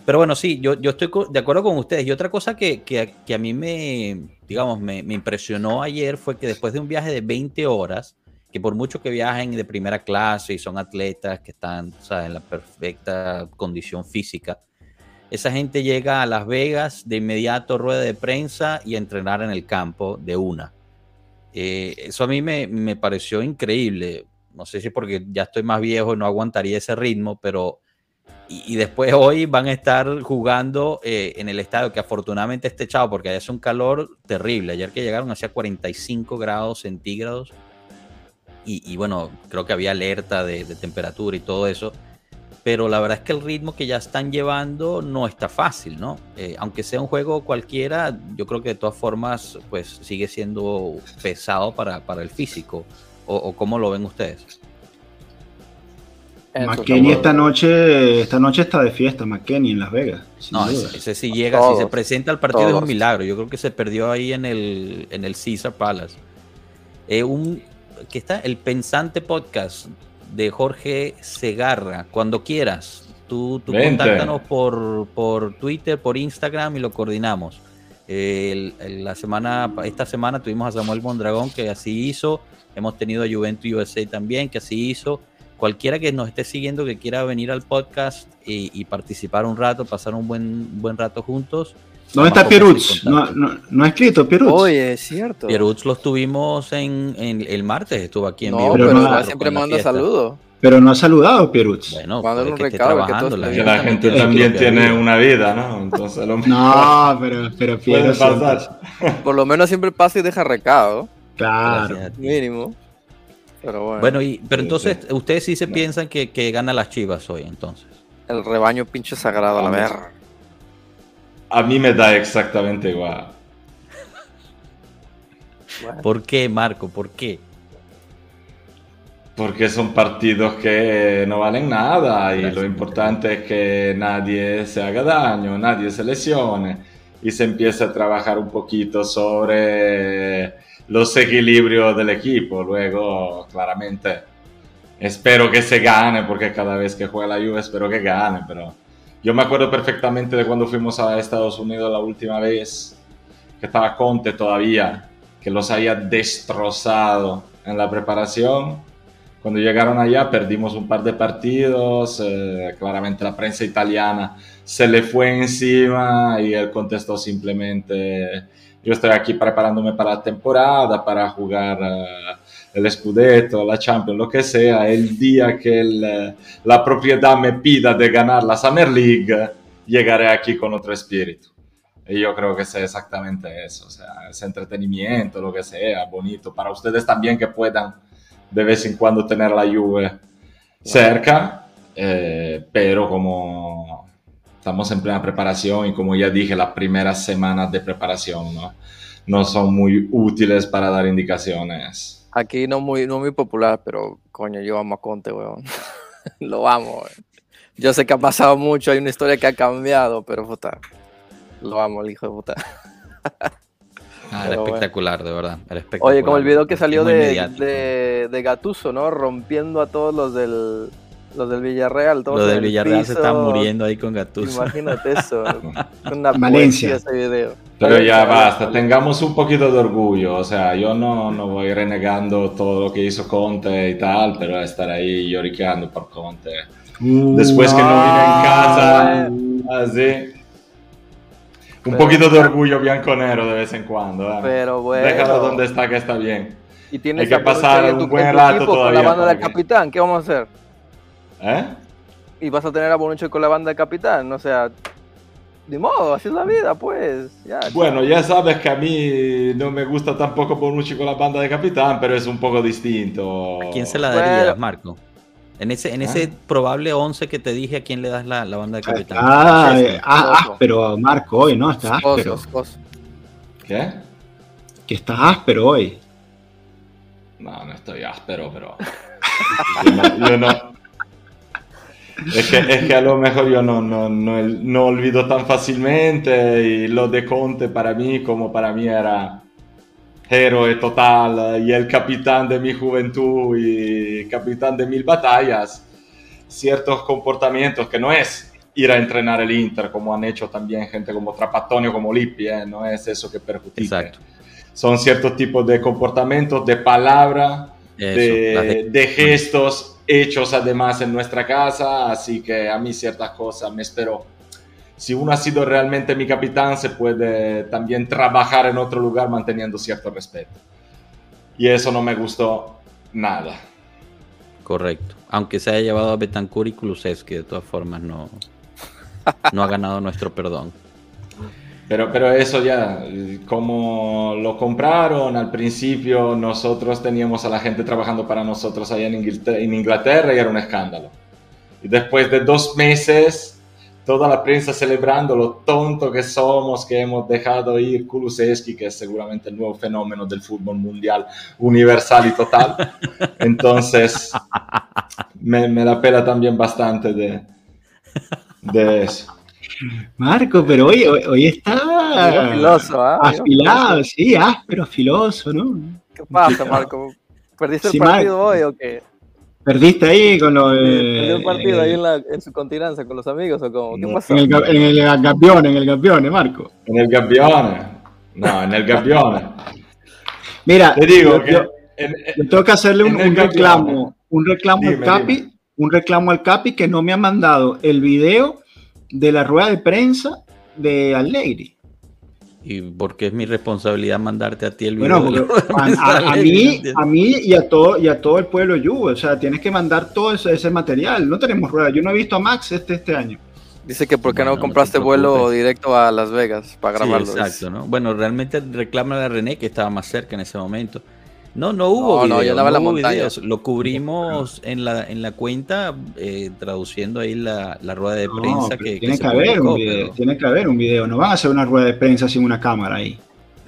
Pero bueno, sí, yo, yo estoy de acuerdo con ustedes. Y otra cosa que, a mí me, digamos, me, impresionó ayer fue que después de un viaje de 20 horas que por mucho que viajen de primera clase y son atletas que están en la perfecta condición física, esa gente llega a Las Vegas de inmediato, rueda de prensa y entrenar en el campo de una. Eh, eso a mí me, me, pareció increíble. No sé si porque ya estoy más viejo y no aguantaría ese ritmo, pero... Y, después hoy van a estar jugando eh, en el estadio que afortunadamente está echado porque allá hace un calor terrible. Ayer que llegaron hacía 45 grados centígrados y, bueno, creo que había alerta de, temperatura y todo eso, pero la verdad es que el ritmo que ya están llevando no está fácil, ¿no? Eh, aunque sea un juego cualquiera, yo creo que de todas formas, pues sigue siendo pesado para, para el físico, o, cómo lo ven ustedes. McKenny esta noche, esta noche está de fiesta, McKenny en Las Vegas. No, ese, sí llega, si se presenta al partido es un milagro. Yo creo que se perdió ahí en el, en el Caesar Palace. Eh, un, que está el Pensante Podcast de Jorge Segarra. Cuando quieras, tú, tú contáctanos por, por Twitter, por Instagram y lo coordinamos. la semana, esta semana tuvimos a Samuel Mondragón que así hizo. Hemos tenido a Juventus USA también que así hizo. Cualquiera que nos esté siguiendo que quiera venir al podcast y, y participar un rato, pasar un buen, buen rato juntos, ¿Dónde está Pierutz? No, no, ha escrito Pierutz. Oye, es cierto. Pierutz los tuvimos en, el martes, estuvo aquí en vivo. pero, siempre manda saludos. Pero no ha saludado Pierutz. Bueno, un que trabajando. la, gente, la gente también tiene una vida, ¿no? Entonces lo No, pero, pero Pierutz. Por lo menos siempre pasa y deja recado. Claro. Mínimo. Pero bueno. Bueno, y, pero entonces, ustedes sí se piensan que, que gana las chivas hoy, entonces. El rebaño pinche sagrado a la verga. A mí me da exactamente igual. ¿Por qué, Marco? ¿Por qué? Porque son partidos que no valen nada y lo importante es que nadie se haga daño, nadie se lesione y se empiece a trabajar un poquito sobre los equilibrios del equipo. Luego, claramente, espero que se gane porque cada vez que juega la Juve espero que gane, pero yo me acuerdo perfectamente de cuando fuimos a Estados Unidos la última vez, que estaba Conte todavía, que los había destrozado en la preparación. Cuando llegaron allá perdimos un par de partidos, eh, claramente la prensa italiana se le fue encima y él contestó simplemente, yo estoy aquí preparándome para la temporada, para jugar uh, el Scudetto, la Champions, lo que sea, el día que el, la propiedad me pida de ganar la Summer League, llegaré aquí con otro espíritu. Y yo creo que es exactamente eso, o sea, es entretenimiento, lo que sea, bonito, para ustedes también que puedan de vez en cuando tener la Juve cerca, eh, pero como estamos en plena preparación y como ya dije, las primeras semanas de preparación ¿no? no son muy útiles para dar indicaciones. Aquí no muy, no muy popular, pero coño, yo amo a Conte, weón. Lo amo, Yo sé que ha pasado mucho, hay una historia que ha cambiado, pero puta, lo amo, el hijo de puta. Ah, era espectacular, de verdad. Oye, como el video que salió de, de, de, Gatuso, ¿no? Rompiendo a todos los del, los del Villarreal. Todos los del Villarreal se están muriendo ahí con Gatuso. Imagínate eso. una Valencia. ese video. Pero ya basta, tengamos un poquito de orgullo, o sea, yo no, no voy renegando todo lo que hizo Conte y tal, pero estar ahí lloriqueando por Conte. Uh, Después que no vine en casa, así. Un poquito de orgullo bianconero de vez en cuando. ¿eh? Pero bueno. Déjalo donde está, que está bien. Y tienes que pasar un buen rato todavía. Con la banda del capitán, ¿qué vamos a hacer? ¿Eh? Y vas a tener a Bonucci con la banda del capitán, o sea, de modo, así es la vida, pues. bueno, ya sabes que a mí no me gusta tampoco Bonucci con la banda de capitán, pero es un poco distinto. ¿A quién se la darías, Marco? En ese, en ese ah. probable 11 que te dije, ¿a quién le das la, banda de capitán? Ah, eh, ah, áspero, Marco, hoy, ¿no? Está áspero. ¿Qué? Que estás áspero hoy. No, no estoy áspero, pero. yo no es que, es que a lo mejor yo no, no, no, no, olvido tan fácilmente y lo de Conte para mí como para mí era héroe total y el capitán de mi juventud y capitán de mil batallas, ciertos comportamientos que no es ir a entrenar el Inter como han hecho también gente como Trapatonio, como Lippi, ¿eh? no es eso que perjudica. Exacto. Son ciertos tipos de comportamientos, de palabra de, gestos hechos además en nuestra casa, así que a mí ciertas cosas me espero. Si uno ha sido realmente mi capitán, se puede también trabajar en otro lugar manteniendo cierto respeto. Y eso no me gustó nada. Correcto. Aunque se haya llevado a Betancourt y que de todas formas no, no ha ganado nuestro perdón. Pero, pero eso ya, como lo compraron al principio, nosotros teníamos a la gente trabajando para nosotros allá en Inglaterra, en Inglaterra y era un escándalo. Y después de dos meses, toda la prensa celebrando lo tonto que somos, que hemos dejado ir Kulusevski, que es seguramente el nuevo fenómeno del fútbol mundial universal y total. Entonces, me, me la pela también bastante de, de eso. Marco, pero hoy, hoy, está filoso, ¿eh? afilado, sí, áspero, filoso, ¿no? ¿Qué pasa, Marco? ¿Perdiste el partido hoy o qué? ¿Perdiste ahí con los... ¿Perdió el partido ahí en, la, en, su continencia con los amigos o cómo? ¿Qué pasó? En el, en el campeón, en el campeón, Marco. En el campeón. No, en el campeón. Mira, te digo yo, que... yo tengo que hacerle un, un reclamo, un reclamo al Capi, un reclamo al Capi que no me ha mandado el video de la rueda de prensa de Allegri. Y porque es mi responsabilidad mandarte a ti el video. Bueno, a, mí, a mí y a todo y a todo el pueblo Juve, o sea, tienes que mandar todo ese, material. No tenemos rueda. Yo no he visto a Max este este año. Dice que por qué no, compraste vuelo directo a Las Vegas para grabarlo. exacto, ¿no? Bueno, realmente reclama a René que estaba más cerca en ese momento. No, no hubo no, videos, no, la videos. Lo cubrimos en la, en la cuenta, eh, traduciendo ahí la, la, rueda de prensa que, tiene que, haber un video, tiene que haber un video. No van a hacer una rueda de prensa sin una cámara ahí.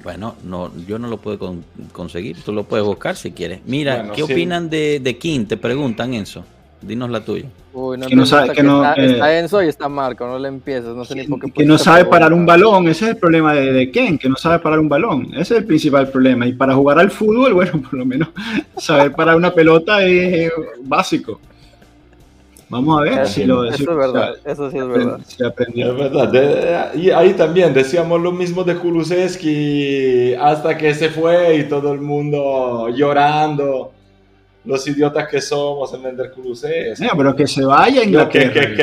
Bueno, no, yo no lo puedo conseguir. Tú lo puedes buscar si quieres. Mira, ¿qué opinan de, de King? Te preguntan eso. Dinos la tuya. Uy, no que no sabe, que, no, está, eh, está, Enzo y está Marco, no le empieces, no sé ni por qué. Que no sabe parar un balón, ese es el problema de, de, Ken, que no sabe parar un balón, ese es el principal problema. Y para jugar al fútbol, bueno, por lo menos saber parar una pelota es básico. Vamos a ver si lo Eso es verdad, eso sí es verdad. Es verdad. y ahí también decíamos lo mismo de Kulusevski hasta que se fue y todo el mundo llorando los idiotas que somos en vender cruces. No, pero que se vaya a Inglaterra.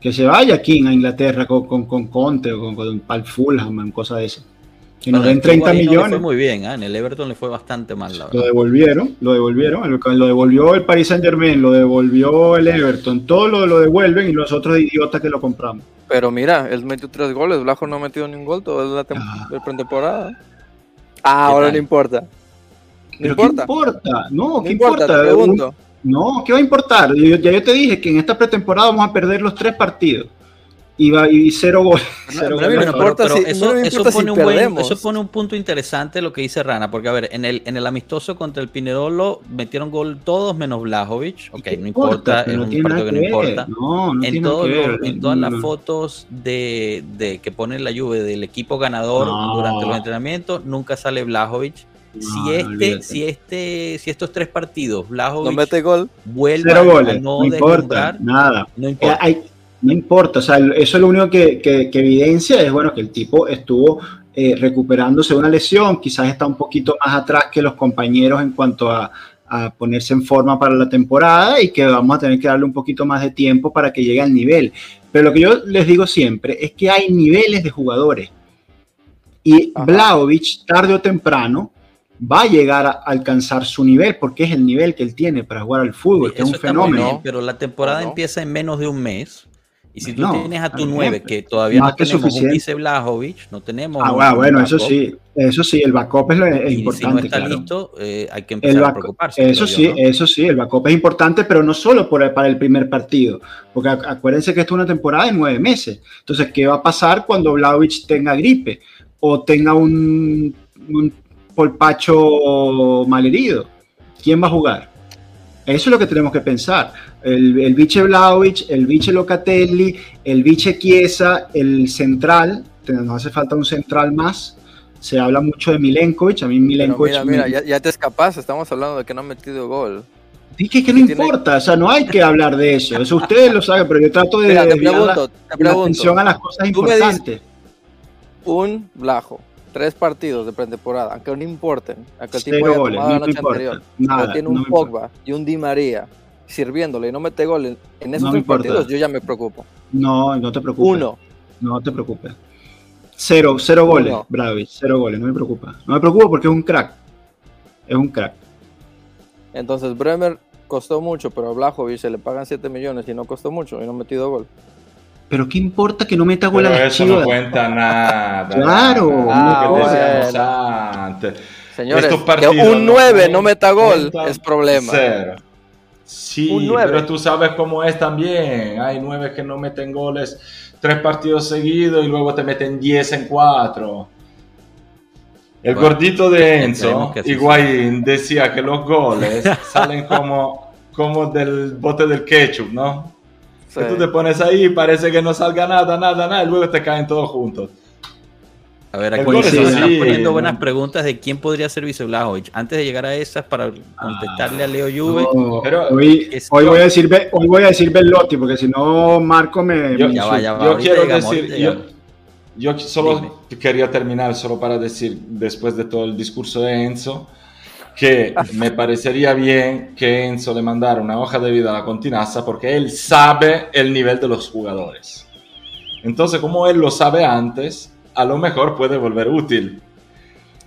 Que, se vaya aquí a Inglaterra con, con, con Conte o con, con Pal Fulham, cosas de eso. Que nos den 30 millones. fue muy bien, ¿eh? en el Everton le fue bastante mal. La lo devolvieron, lo devolvieron, lo devolvió el Paris Saint Germain, lo devolvió el Everton, todo lo, lo devuelven y los otros idiotas que lo compramos. Pero mira, él metió tres goles, Blajo no ha metido ningún gol toda la ah. pretemporada. Ah, ahora no importa. ¿Pero importa. ¿qué importa? No, ¿qué importa? no, ¿qué va a importar? ya yo te dije que en esta pretemporada vamos a perder los tres partidos. Y, va, y cero goles. eso, pone un buen, eso pone un punto interesante lo que dice Rana, porque a ver, en el, en el amistoso contra el Pinedolo metieron gol todos menos Blajovic. Ok, no importa, es un partido que no importa. en, en todas las fotos de, de, que pone la lluvia del equipo ganador durante los entrenamientos, nunca sale Blajovic si este, si este, si estos tres partidos, Blajovic no mete gol, vuelve a no, importa, nada. No importa. Eh, no importa, o sea, eso es lo único que, que, evidencia es bueno que el tipo estuvo eh, recuperándose de una lesión, quizás está un poquito más atrás que los compañeros en cuanto a, a, ponerse en forma para la temporada y que vamos a tener que darle un poquito más de tiempo para que llegue al nivel. Pero lo que yo les digo siempre es que hay niveles de jugadores y Blaovic tarde o temprano va a llegar a alcanzar su nivel, porque es el nivel que él tiene para jugar al fútbol, que es un fenómeno. pero la temporada empieza en menos de un mes. Y si tú tienes a tu 9, que todavía no tenemos suficiente. un vice Blajovic, no tenemos. Ah, bueno, eso sí, eso sí, el backup es, lo, es y importante. Si no está listo, eh, hay que empezar a preocuparse. Eso sí, eso sí, el backup es importante, pero no solo por para el primer partido, porque acuérdense que esto es una temporada de nueve meses. Entonces, ¿qué va a pasar cuando Blajovic tenga gripe o tenga un Pacho malherido. ¿Quién va a jugar? Eso es lo que tenemos que pensar. El, el Vlaovic, el Viche Locatelli, el Viche Chiesa, el central, nos hace falta un central más. Se habla mucho de Milenkovic, a mí Milenkovic... mira, mira, ya, te escapas, estamos hablando de que no ha metido gol. Dije que no importa, o sea, no hay que hablar de eso. Eso ustedes lo saben, pero yo trato de mira, te pregunto, te pregunto, atención a las cosas importantes. un Blajo, tres partidos de pretemporada, aunque no importen, aunque el tipo haya goles, tomado no la noche importa, anterior, nada, pero tiene un no Pogba y un Di María sirviéndole y no mete goles en esos No tres partidos, yo ya me preocupo. No, no te preocupes. Uno, No te preocupes. Cero, cero goles, Uno. Bravi, cero goles, no me preocupa. No me preocupa porque es un crack. Es un crack. entonces Bremer costó mucho, pero a Blajovic se le pagan 7 millones y no costó mucho y no ha metido gol. Pero qué importa que no meta gol a las eso no cuenta nada. Claro, nada, Ah, decíamos antes. Señores, Estos que partidos un 9 no meta gol es problema. Cero. Sí, Un pero tú sabes cómo es también. Hay nueve que no meten goles tres partidos seguidos y luego te meten 10 en cuatro. El Bueno, gordito de Enzo, Higuaín, decía que los goles salen como, como del bote del ketchup, ¿no? Sí. Que tú te pones ahí y parece que no salga nada, nada, nada, y luego te caen todos juntos. A ver, aquí se es están poniendo ¿no? buenas preguntas de quién podría ser Vice Blajovic. Antes de llegar a esas, para contestarle a Leo Juve, No, Pero- hoy, es- hoy voy a decir, hoy voy a decir Bellotti, porque si no, Marco me. Yo- me ya va, insulta. ya va. Yo ahorita quiero llegamos, decir, yo solo quería terminar, solo para decir, después de todo el discurso de Enzo, que me parecería bien que Enzo le mandara una hoja de vida a la Continaza porque él sabe el nivel de los jugadores. Entonces, como él lo sabe antes, a lo mejor puede volver útil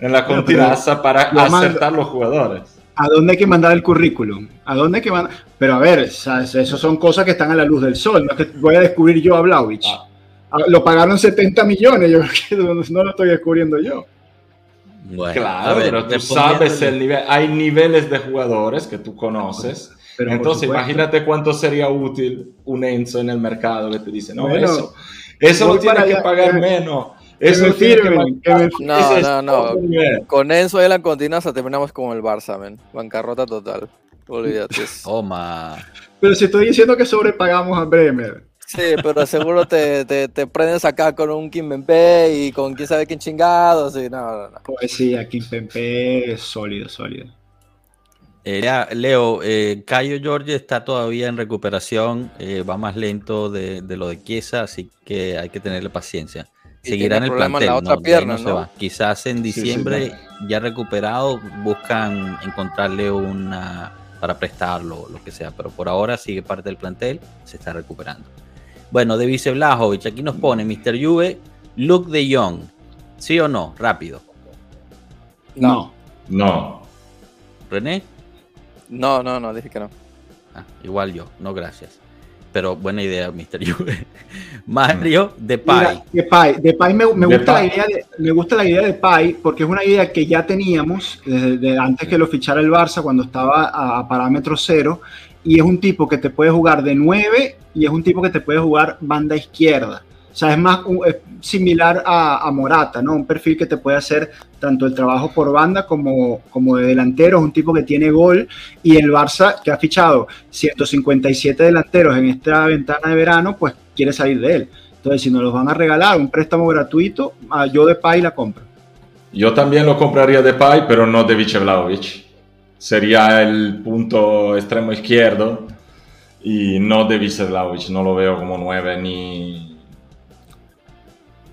en la Bueno, Continaza para acertar los jugadores. ¿A dónde hay que mandar el currículum? ¿A dónde hay que mandar? Pero a ver, ¿sabes? eso son cosas que están a la luz del sol. No es que voy a descubrir yo a Vlaovic. Ah. Ah, Lo pagaron 70 millones, yo no lo estoy descubriendo yo. Bueno, Claro, ver, pero tú sabes el nivel. Hay niveles de jugadores que tú conoces. Pero Entonces, imagínate cuánto sería útil un Enzo en el mercado que te dice, no, Bueno, eso, eso lo tienes que pagar que- menos. Eso me lo tienes que pagar. No, Ese no, no. Con Enzo y la Continaza terminamos como el Barça, men. Bancarrota total. Olvídate. Toma. Pero si estoy diciendo que sobrepagamos a Bremer. Sí, pero seguro te, te, te prendes acá con un Kim Bembe y con quién sabe quién chingados. Y no, no, no. Pues sí, aquí Pempe es sólido, sólido. Eh, ya, Leo, eh, Cayo Jorge está todavía en recuperación, eh, va más lento de, de lo de Chiesa, así que hay que tenerle paciencia. Seguirá en el en plantel, la otra no, pierna, se va. Quizás en sí, diciembre, ya recuperado, buscan encontrarle una para prestarlo, lo que sea, pero por ahora sigue parte del plantel, se está recuperando. Bueno, de Vice Blajovic, aquí nos pone Mr. Juve, Luke de Jong, ¿sí o no? Rápido. No. No. René, No, no, no, dije que no. Ah, igual yo, no gracias. Pero buena idea, Mr. Juve. Mario de Pai. Mira, Depay, Depay me, me gusta la idea de, me gusta la idea de Pai porque es una idea que ya teníamos desde de antes que lo fichara el Barça cuando estaba a, a parámetro cero y es un tipo que te puede jugar de 9 y es un tipo que te puede jugar banda izquierda. O sea, es más es similar a, Morata, ¿no? Un perfil que te puede hacer tanto el trabajo por banda como, como de delantero. Es un tipo que tiene gol y el Barça, que ha fichado 157 delanteros en esta ventana de verano, pues quiere salir de él. Entonces, si nos los van a regalar un préstamo gratuito, ah, yo de Pai la compro. Yo también lo compraría de Pai, pero no de Vice Vlahovic. Sería el punto extremo izquierdo y no de Vice Vlahovic. No lo veo como nueve ni,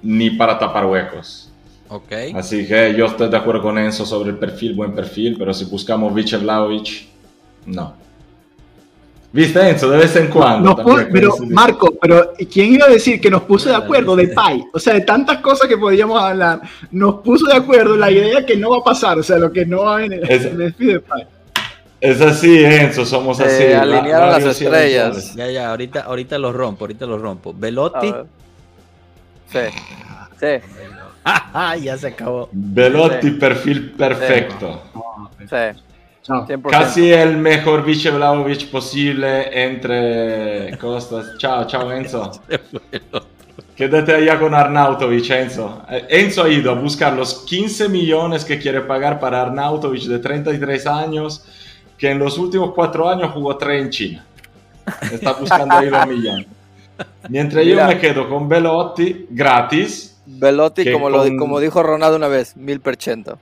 ni para tapar huecos. Ok. Así que yo estoy de acuerdo con Enzo sobre el perfil, buen perfil, pero si buscamos Vice Vlahovic, no. ¿Viste Enzo? De vez en cuando. Nos también pu- pero. Marco, pero ¿quién iba a decir que nos puso de acuerdo de Pai? O sea, de tantas cosas que podíamos hablar, nos puso de acuerdo la idea que no va a pasar, o sea, lo que no va a venir. Es- Me despido de Pai. Es así, Enzo, somos Se así. alinearon las estrellas. Ya, ya, ahorita, ahorita los rompo, ahorita los rompo. Velotti. Sí. Sí, ya se acabó. Velotti, Sí. perfil perfecto. sí. Chao. 100%. Casi el mejor Vice Vlahovic posible entre costas. Chao, chao Enzo. Quédate allá con Arnautovic, Enzo. Eh, Enzo ha ido a buscar los 15 millones que quiere pagar para Arnautovic de 33 años, que en los últimos cuatro años jugó 3 en China. Está buscando ahí los millones. Mientras yo Mira. me quedo con Velotti gratis. Velotti, como, lo, con- como dijo Ronaldo una vez, mil por ciento.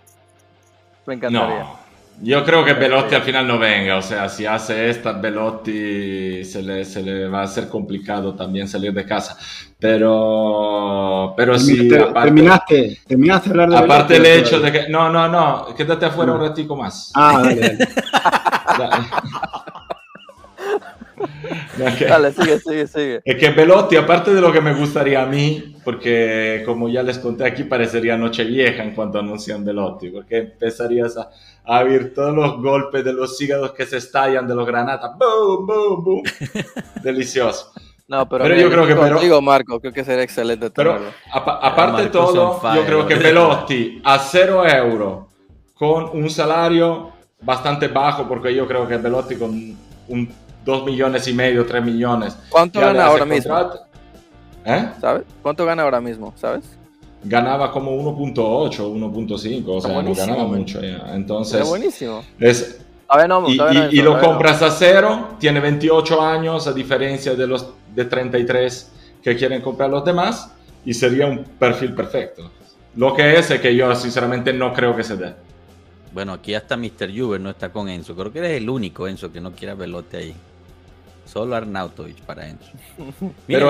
Me encantaría. No, Yo creo que Belotti al final no venga, o sea, si hace esta, Belotti se le, se le va a hacer complicado también salir de casa. Pero, pero sí. terminaste, terminaste de hablar de Aparte el hecho de que. No, no, no, quédate afuera un ratico más. Ah, dale, dale. Dale, sigue, sigue, sigue. Es que Belotti, aparte de lo que me gustaría a mí, porque como ya les conté aquí, parecería noche vieja en cuanto anuncian Belotti, porque empezarías a, a oír todos los golpes de los hígados que se estallan de los granatas. ¡Boom, boom, boom! Delicioso. No, pero, yo creo que pero, digo Marco, creo que sería excelente. Pero aparte de todo, yo creo que Belotti a cero euros con un salario bastante bajo, porque yo creo que Belotti con un 2 millones y medio, 3 millones. ¿Cuánto gana ahora mismo? ¿Eh? ¿Sabes? ¿Cuánto gana ahora mismo? ¿Sabes? Ganaba como 1.8, 1.5, o sea, no ganaba mucho ya. Entonces, es buenísimo. Es, a ver, no, y, y, lo compras a cero, tiene 28 años, a diferencia de los de 33 que quieren comprar los demás, y sería un perfil perfecto. Lo que es es que yo sinceramente no creo que se dé. Bueno, aquí hasta Mr. Juber no está con Enzo. Creo que eres el único, Enzo, que no quiera velote ahí. Solo Arnautovic para Enzo. Pero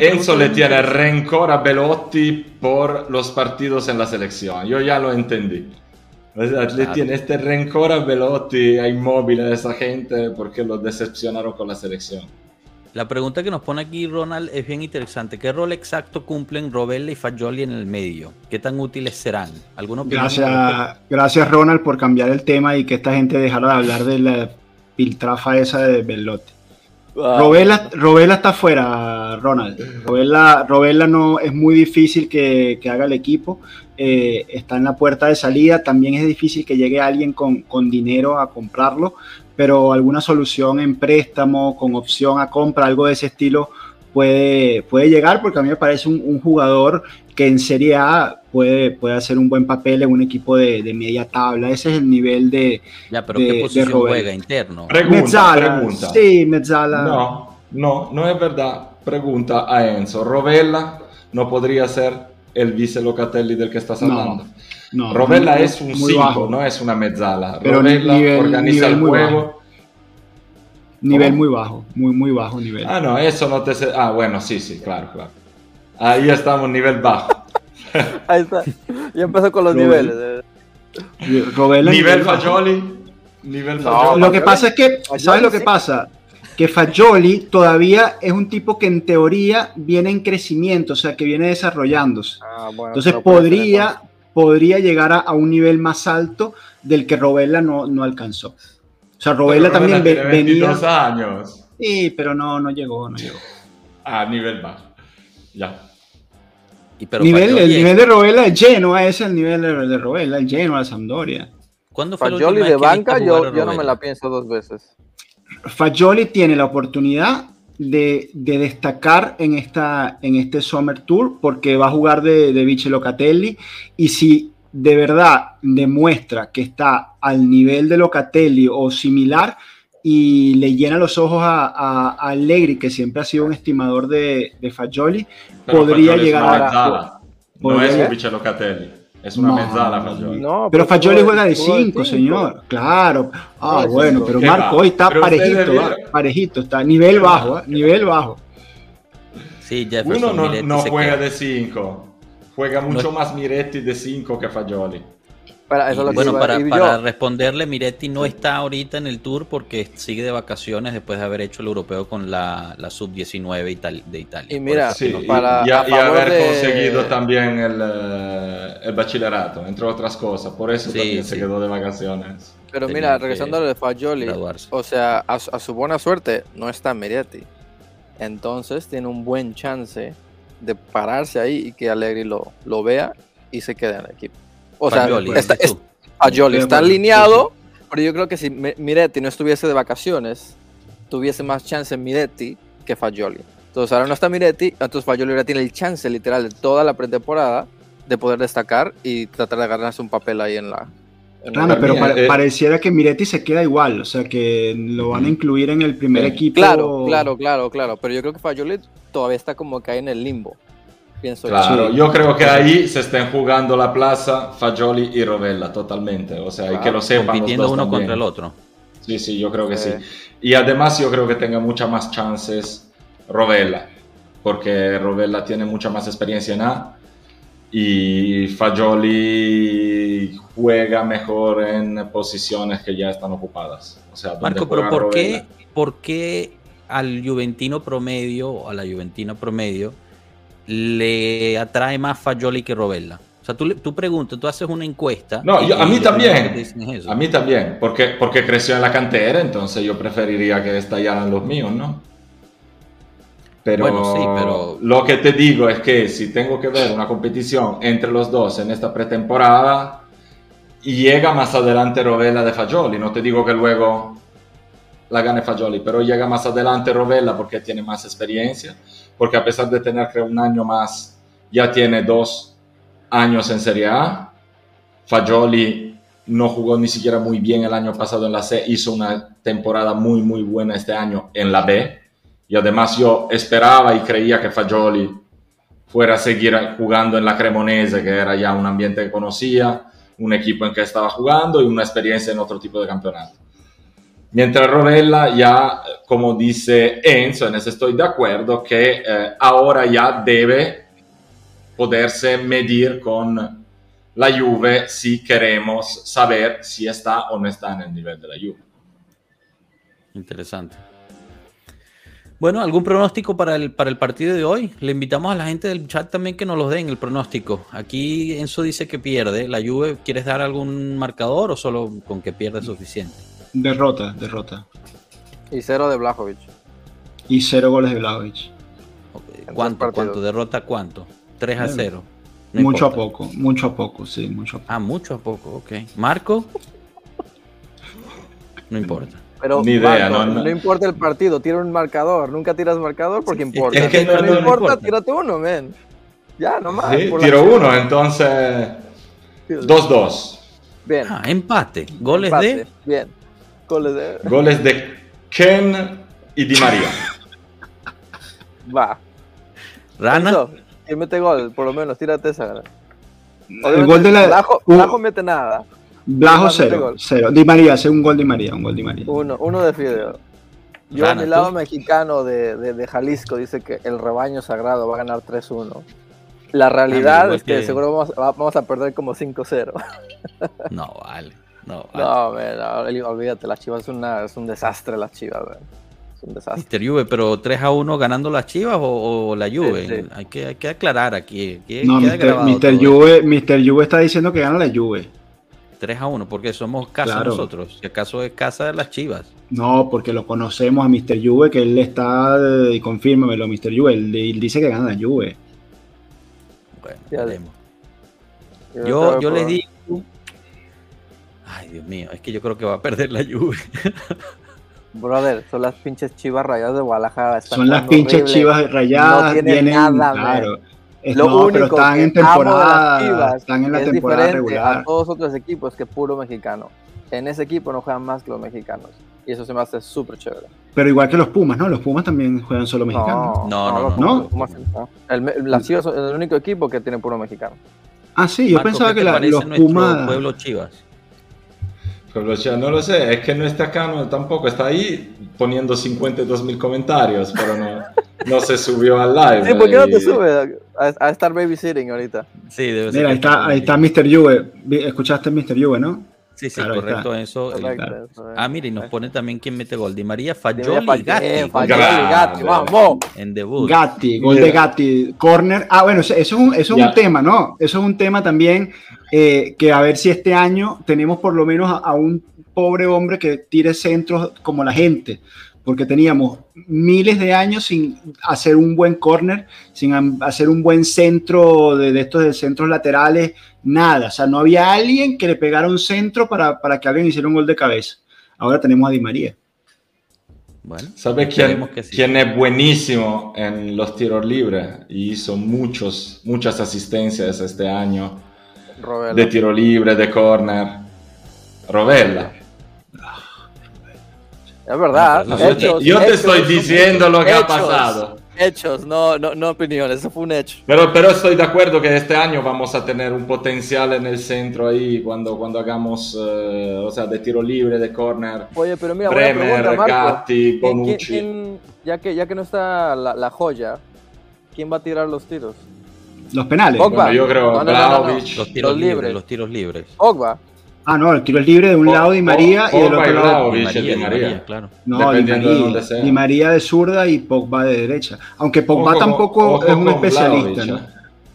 Enzo le tiene rencor a Belotti por los partidos en la selección. Yo ya lo entendí. Le tiene este rencor a Belotti, a Inmóvil, a esa gente, porque lo decepcionaron con la selección. La pregunta que nos pone aquí Ronald es bien interesante. ¿Qué rol exacto cumplen Robella y Fagioli en el medio? ¿Qué tan útiles serán? gracias, gracias Ronald por cambiar el tema y que esta gente dejara de hablar de la piltrafa esa de Belotti. Robela, está fuera, Ronald. Robela, no es muy difícil que, haga el equipo. Eh, está en la puerta de salida. También es difícil que llegue alguien con, dinero a comprarlo, pero alguna solución en préstamo, con opción a compra, algo de ese estilo, puede, puede llegar, porque a mí me parece un jugador que en Serie A puede, puede hacer un buen papel en un equipo de, media tabla. Ese es el nivel de. Ya, pero ¿qué posición juega interno? Pregunta, pregunta. Sí, Mezzala. No, no, no es verdad. Pregunta a Enzo. Rovella no podría ser el vice Locatelli del que estás hablando. No, Rovella es un 5, no es una mezzala. Pero Rovella organiza el juego. Nivel muy bajo, muy, muy bajo nivel. Ah, no, eso no te... Ah, bueno, sí, sí, claro, claro. Ahí estamos, nivel bajo. Ahí está. Ya empezó con los niveles. nivel Fagioli. Nivel Fagioli. lo que pasa es que, ¿sabes lo que pasa? Que Fagioli todavía es un tipo que en teoría viene en crecimiento, o sea, que viene desarrollándose. Ah, Entonces podría, podría llegar a, un nivel más alto del que Robella no, no alcanzó. O sea, Robella también venía. años. Sí, pero no, no llegó, no llegó. A nivel bajo. Ya nivel, el nivel de Rovella es Genoa, ese es el nivel de, de Rovella, el Genoa, la Sampdoria. ¿Cuándo fue Fagioli de banca, yo, yo no me la pienso dos veces. Fagioli tiene la oportunidad de, de, destacar en, esta, en este Summer Tour porque va a jugar de, de Vice Locatelli y si de verdad demuestra que está al nivel de Locatelli o similar, y le llena los ojos a, a, Allegri, que siempre ha sido un estimador de, de Fagioli, podría llegar a... No es un bicho Locatelli. Es una mezzala Fagioli. No, pero Fagioli juega de 5, señor. Claro. Ah, bueno, pero Marco hoy está parejito, parejito. Está a nivel bajo, ¿eh? nivel bajo. Sí, Uno no, no juega de 5. Juega mucho más Miretti de 5 que Fagioli bueno, para, responderle, Miretti no está ahorita en el tour porque sigue de vacaciones después de haber hecho el europeo con la, sub-19 de Italia. Y mira, para, y, haber conseguido también el, eh, el, bachillerato, entre otras cosas. Por eso también se quedó de vacaciones. Pero mira, regresando a lo de Fagioli, o sea, a, su buena suerte no está Miretti. Entonces tiene un buen chance de pararse ahí y que Allegri lo, lo vea y se quede en el equipo. O sea, está, está alineado, pero yo creo que si Miretti no estuviese de vacaciones, tuviese más chance Miretti que Fagioli. Entonces ahora no está Miretti, entonces Fagioli ahora tiene el chance literal de toda la pretemporada de poder destacar y tratar de ganarse un papel ahí en la... claro, pero eh, pareciera que Miretti se queda igual, o sea que lo van a incluir en el primer equipo. Claro, claro, claro, claro, pero yo creo que Fagioli todavía está como que ahí en el limbo. Pienso claro, yo creo que ahí se estén jugando la plaza Fagioli y Rovella totalmente. O sea, hay que lo sepan. Compitiendo uno contra el otro. Sí, sí, yo creo que sí. Y además yo creo que tenga muchas más chances Rovella, porque Rovella tiene mucha más experiencia en A y Fagioli juega mejor en posiciones que ya están ocupadas. O sea, Marco, pero ¿por qué, ¿por qué al Juventino promedio o a la Juventina promedio le atrae más Fagioli que Rovella? O sea, tú, tú preguntas, tú haces una encuesta. No, a mí también. A mí también, porque, porque creció en la cantera, entonces yo preferiría que estallaran los míos, ¿no? Pero, bueno, sí, pero lo que te digo es que si tengo que ver una competición entre los dos en esta pretemporada, llega más adelante Rovella de Fagioli, no te digo que luego la gane Fagioli, pero llega más adelante Rovella porque tiene más experiencia, porque a pesar de tener creo un año más, ya tiene dos años en Serie A. Fagioli no jugó ni siquiera muy bien el año pasado en la C, hizo una temporada muy muy buena este año en la B. Y además yo esperaba y creía que Fagioli fuera a seguir jugando en la Cremonese, que era ya un ambiente que conocía, un equipo en que estaba jugando y una experiencia en otro tipo de campeonato. Mientras Rovella ya, como dice Enzo, en eso estoy de acuerdo, que eh, ahora ya debe poderse medir con la Juve si queremos saber si está o no está en el nivel de la Juve. Interesante. Bueno, ¿algún pronóstico para el, para el partido de hoy? Le invitamos a la gente del chat también que nos lo den el pronóstico. Aquí Enzo dice que pierde. ¿La Juve quieres dar algún marcador o solo con que pierde suficiente? Derrota, derrota. Y cero de Blajovic. Y cero goles de Blajovic. ¿Cuánto, ¿Cuánto? ¿Derrota cuánto? 3 a 0. mucho a poco, mucho a poco, sí, mucho a poco. Ah, mucho a poco, ok. ¿Marco? No importa. Pero Ni idea, no, importa el partido, tira un marcador. Nunca tiras marcador porque importa. Es que no, no, importa, tírate uno, men. Ya, nomás. Sí, tiro uno, entonces. 2-2. Bien. Ah, empate. Goles de. Bien. Goles de. Goles de Ken y Di María. Va. Rana. ¿Quién mete gol? Por lo menos, tírate esa. el gol de la. Blajo, Blajo mete nada. Blajo cero, cero. Di María, hace un gol de María, un gol de María. Uno, uno de Fideo. Yo, a mi lado mexicano de, de, de, Jalisco, dice que el rebaño sagrado va a ganar 3-1. La realidad es que, seguro vamos, vamos, a perder como 5-0. No, vale. No, vale. no, olvídate, las chivas es, una, es un desastre, las chivas, Es un desastre. Juve, pero 3 a 1 ganando las chivas o, la Juve. Hay, que, hay que aclarar aquí. no, Mr. Juve, Mr. Juve está diciendo que gana la Juve. 3 a 1, porque somos casa nosotros. Si acaso es casa de las chivas. No, porque lo conocemos a Mr. Juve, que él está, y confírmamelo, Mr. Juve, él, dice que gana la Juve. Bueno, ya veremos. Yo, yo les digo. Ay, Dios mío, es que yo creo que va a perder la Juve. Brother, son las pinches chivas rayadas de Guadalajara. son las pinches chivas rayadas. No tienen nada, claro. Lo único pero están en temporada, están en la temporada regular. A todos otros equipos que puro mexicano. En ese equipo no juegan más que los mexicanos. Y eso se me hace súper chévere. Pero igual que los Pumas, ¿no? Los Pumas también juegan solo mexicanos. No, no, no. no, El, las Chivas es el único equipo que tiene puro mexicano. Ah, sí, yo pensaba que la, los Pumas. Pueblo Chivas. No lo sé, es que no está acá, no, tampoco está ahí poniendo 52 mil comentarios, pero no, no se subió al live. Sí, ¿por qué no te sube a, estar babysitting ahorita? Sí, debe ser. Mira, ahí está, ahí está Mr. Juve. Escuchaste Mr. Juve, ¿no? Sí, sí, correcto, eso. Ah, mire, y nos pone también quién mete gol. Di María Fagioli Gatti. Eh, Gatti, vamos. En debut. Gatti, gol de Gatti. Corner. Ah, bueno, eso es un, eso es un tema, ¿no? Eso es un tema también eh, que a ver si este año tenemos por lo menos a un pobre hombre que tire centros como la gente porque teníamos miles de años sin hacer un buen corner, sin hacer un buen centro de, estos de centros laterales, nada. O sea, no había alguien que le pegara un centro para, para que alguien hiciera un gol de cabeza. Ahora tenemos a Di María. Bueno, ¿Sabe quién, quién, es buenísimo en los tiros libres? Y hizo muchos, muchas asistencias este año de tiro libre, de corner. Rovella. Es verdad. yo te estoy diciendo lo que ha pasado. Hechos, no, no, no opiniones, eso fue un hecho. Pero, pero estoy de acuerdo que este año vamos a tener un potencial en el centro ahí cuando, cuando hagamos, eh, o sea, de tiro libre, de corner. Oye, pero mira, Bremer, pregunta, Gatti, Bonucci. ya, que, ya que no está la, la, joya, ¿quién va a tirar los tiros? Los penales. Bueno, yo creo no, no, los tiros libres, Los tiros libres. Ogba. Ah, no, el tiro es libre de un lado Di María y del otro lado Di María, Di María, claro. No, Di María, de Di María de zurda y Pogba de derecha. Aunque Pogba tampoco es un especialista, ¿no?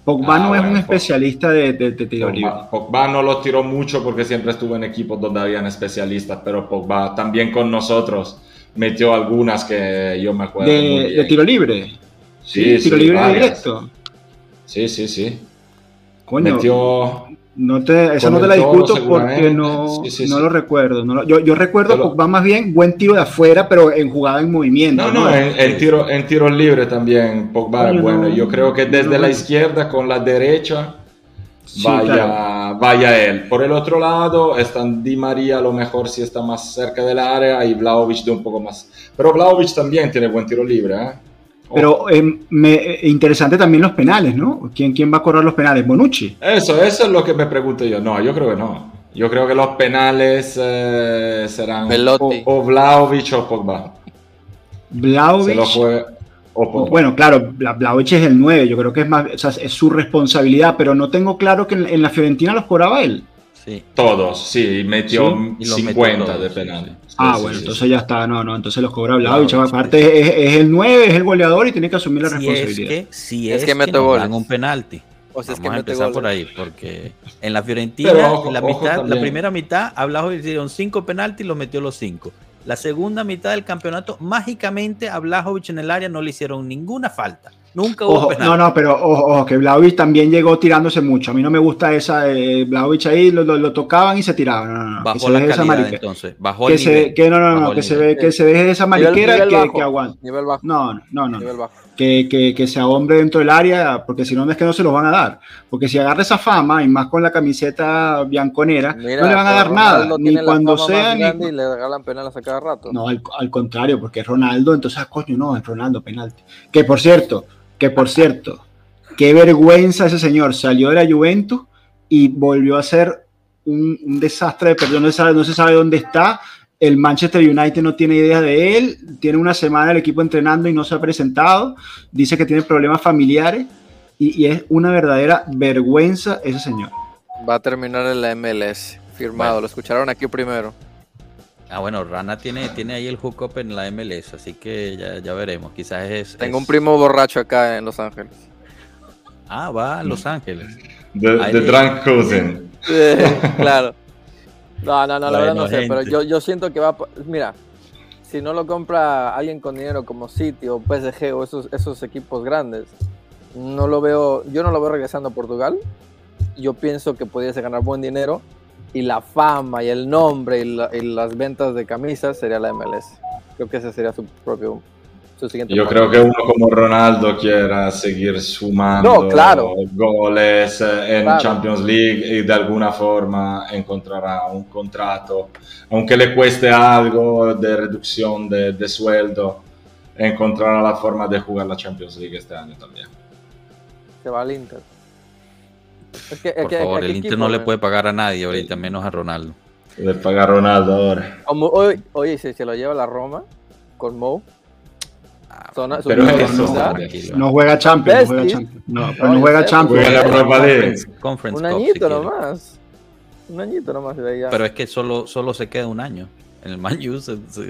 Pogba no ah, es un especialista de, de, tiro libre. Pogba no lo tiró mucho porque siempre estuvo en equipos donde habían especialistas, pero Pogba también con nosotros metió algunas que yo me acuerdo. ¿De, de tiro libre? Sí, sí tiro libre directo. Sí, sí, sí. Coño, metió no te, esa no te la discuto porque no, no lo recuerdo. No yo, yo, recuerdo que va más bien buen tiro de afuera, pero en jugada en movimiento. No, no, En, tiro, en tiro libre también Pogba bueno. yo creo que desde la izquierda con la derecha vaya, vaya él. Por el otro lado están Di María a lo mejor si está más cerca del área y Vlaovic de un poco más. Pero Vlaovic también tiene buen tiro libre, ¿eh? Pero eh, me, interesante también los penales, ¿no? ¿Quién, ¿Quién va a correr los penales? ¿Bonucci? Eso, eso es lo que me pregunto yo. No, yo creo que no. Yo creo que los penales eh, serán o, o, Vlaovic o Pogba. Vlaovic. o bueno, claro, Vlaovic es el 9, yo creo que es más, o sea, es su responsabilidad, pero no tengo claro que en, la Fiorentina los cobraba él. Sí. Todos, sí, metió 50 de penales. Ah, bueno, entonces ya está, no, no, entonces los cobra Vlaovic. aparte es, el 9, es el goleador y tiene que asumir la responsabilidad. Es que, si es, que, mete dan un penalti. O sea, es que Vamos a empezar por ahí, porque en la Fiorentina, en la, mitad, la primera mitad, a Vlaovic hicieron 5 penaltis y los metió los 5. La segunda mitad del campeonato, mágicamente a Blajovic en el área no le hicieron ninguna falta. Nunca hubo penal. No, no, pero ojo, que Vlaovic también llegó tirándose mucho. A mí no me gusta esa. Eh, Vlaovic ahí lo, tocaban y se tiraban. No, no, Bajó la calidad entonces. Bajó el que nivel. Se, que no, no, no, que se, ve, que se deje de esa mariquera y que, que aguante. Nivel bajo. No, no, no. Nivel bajo. Que, que, que sea hombre dentro del área, porque si no, es que no se los van a dar. Porque si agarra esa fama, y más con la camiseta bianconera, no le van a dar nada. Ni cuando sea. Ni... Y le regalan penales a cada rato. No, al, al contrario, porque es Ronaldo, entonces, ah, coño, no, es Ronaldo, penalti. Que por cierto que por cierto, qué vergüenza ese señor. Salió de la Juventus y volvió a ser un, desastre de perdón. No se, sabe, no se sabe dónde está. El Manchester United no tiene idea de él. Tiene una semana el equipo entrenando y no se ha presentado. Dice que tiene problemas familiares. Y, es una verdadera vergüenza ese señor. Va a terminar en la MLS. Firmado. Lo escucharon aquí primero. Ah, bueno, Rana tiene, tiene ahí el hookup en la MLS, así que ya, ya veremos. Quizás es. Tengo un primo borracho acá en Los Ángeles. Ah, va a Los Ángeles. The, Drunk Cousin. claro. No, no, no, la verdad no sé, pero yo, yo siento que va. Mira, si no lo compra alguien con dinero como City o PSG o esos, esos equipos grandes, no lo veo, yo no lo veo regresando a Portugal. Yo pienso que pudiese ganar buen dinero y la fama y el nombre y, las ventas de camisas sería la MLS. Creo que ese sería su propio su siguiente. Yo creo que uno como Ronaldo quiera seguir sumando goles eh, en Champions League y de alguna forma encontrará un contrato, aunque le cueste algo de reducción de, de sueldo, encontrará la forma de jugar la Champions League este año también. Se va al Inter. Por favor, el Inter no le puede pagar a nadie ahorita, menos a Ronaldo. Le paga a Ronaldo ahora. oye, si se lo lleva la Roma con Mo. Ah, pero no, juega Champions. No juega Champions. No, pero no juega Champions. Juega la Europa League. Un añito nomás. Un añito nomás. Pero es que solo, solo se queda un año. En el Man U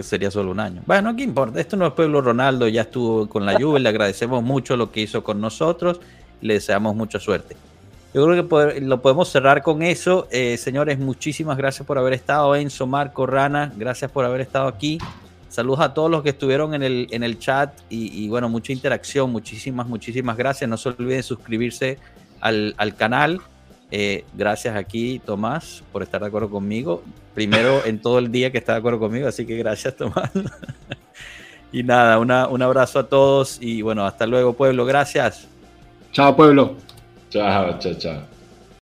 sería solo un año. Bueno, ¿qué importa? Esto no es pueblo Ronaldo, ya estuvo con la Juve, le agradecemos mucho lo que hizo con nosotros, le deseamos mucha suerte. Yo creo que lo podemos cerrar con eso. Eh, señores, muchísimas gracias por haber estado. Enzo, Marco, Rana, gracias por haber estado aquí. Saludos a todos los que estuvieron en el, en el chat y, bueno, mucha interacción. Muchísimas, muchísimas gracias. No se olviden suscribirse al, canal. Eh, gracias aquí, Tomás, por estar de acuerdo conmigo. Primero en todo el día que está de acuerdo conmigo, así que gracias, Tomás. y nada, un abrazo a todos y bueno, hasta luego, pueblo. Gracias. Chao, pueblo. Chao, chao, chao.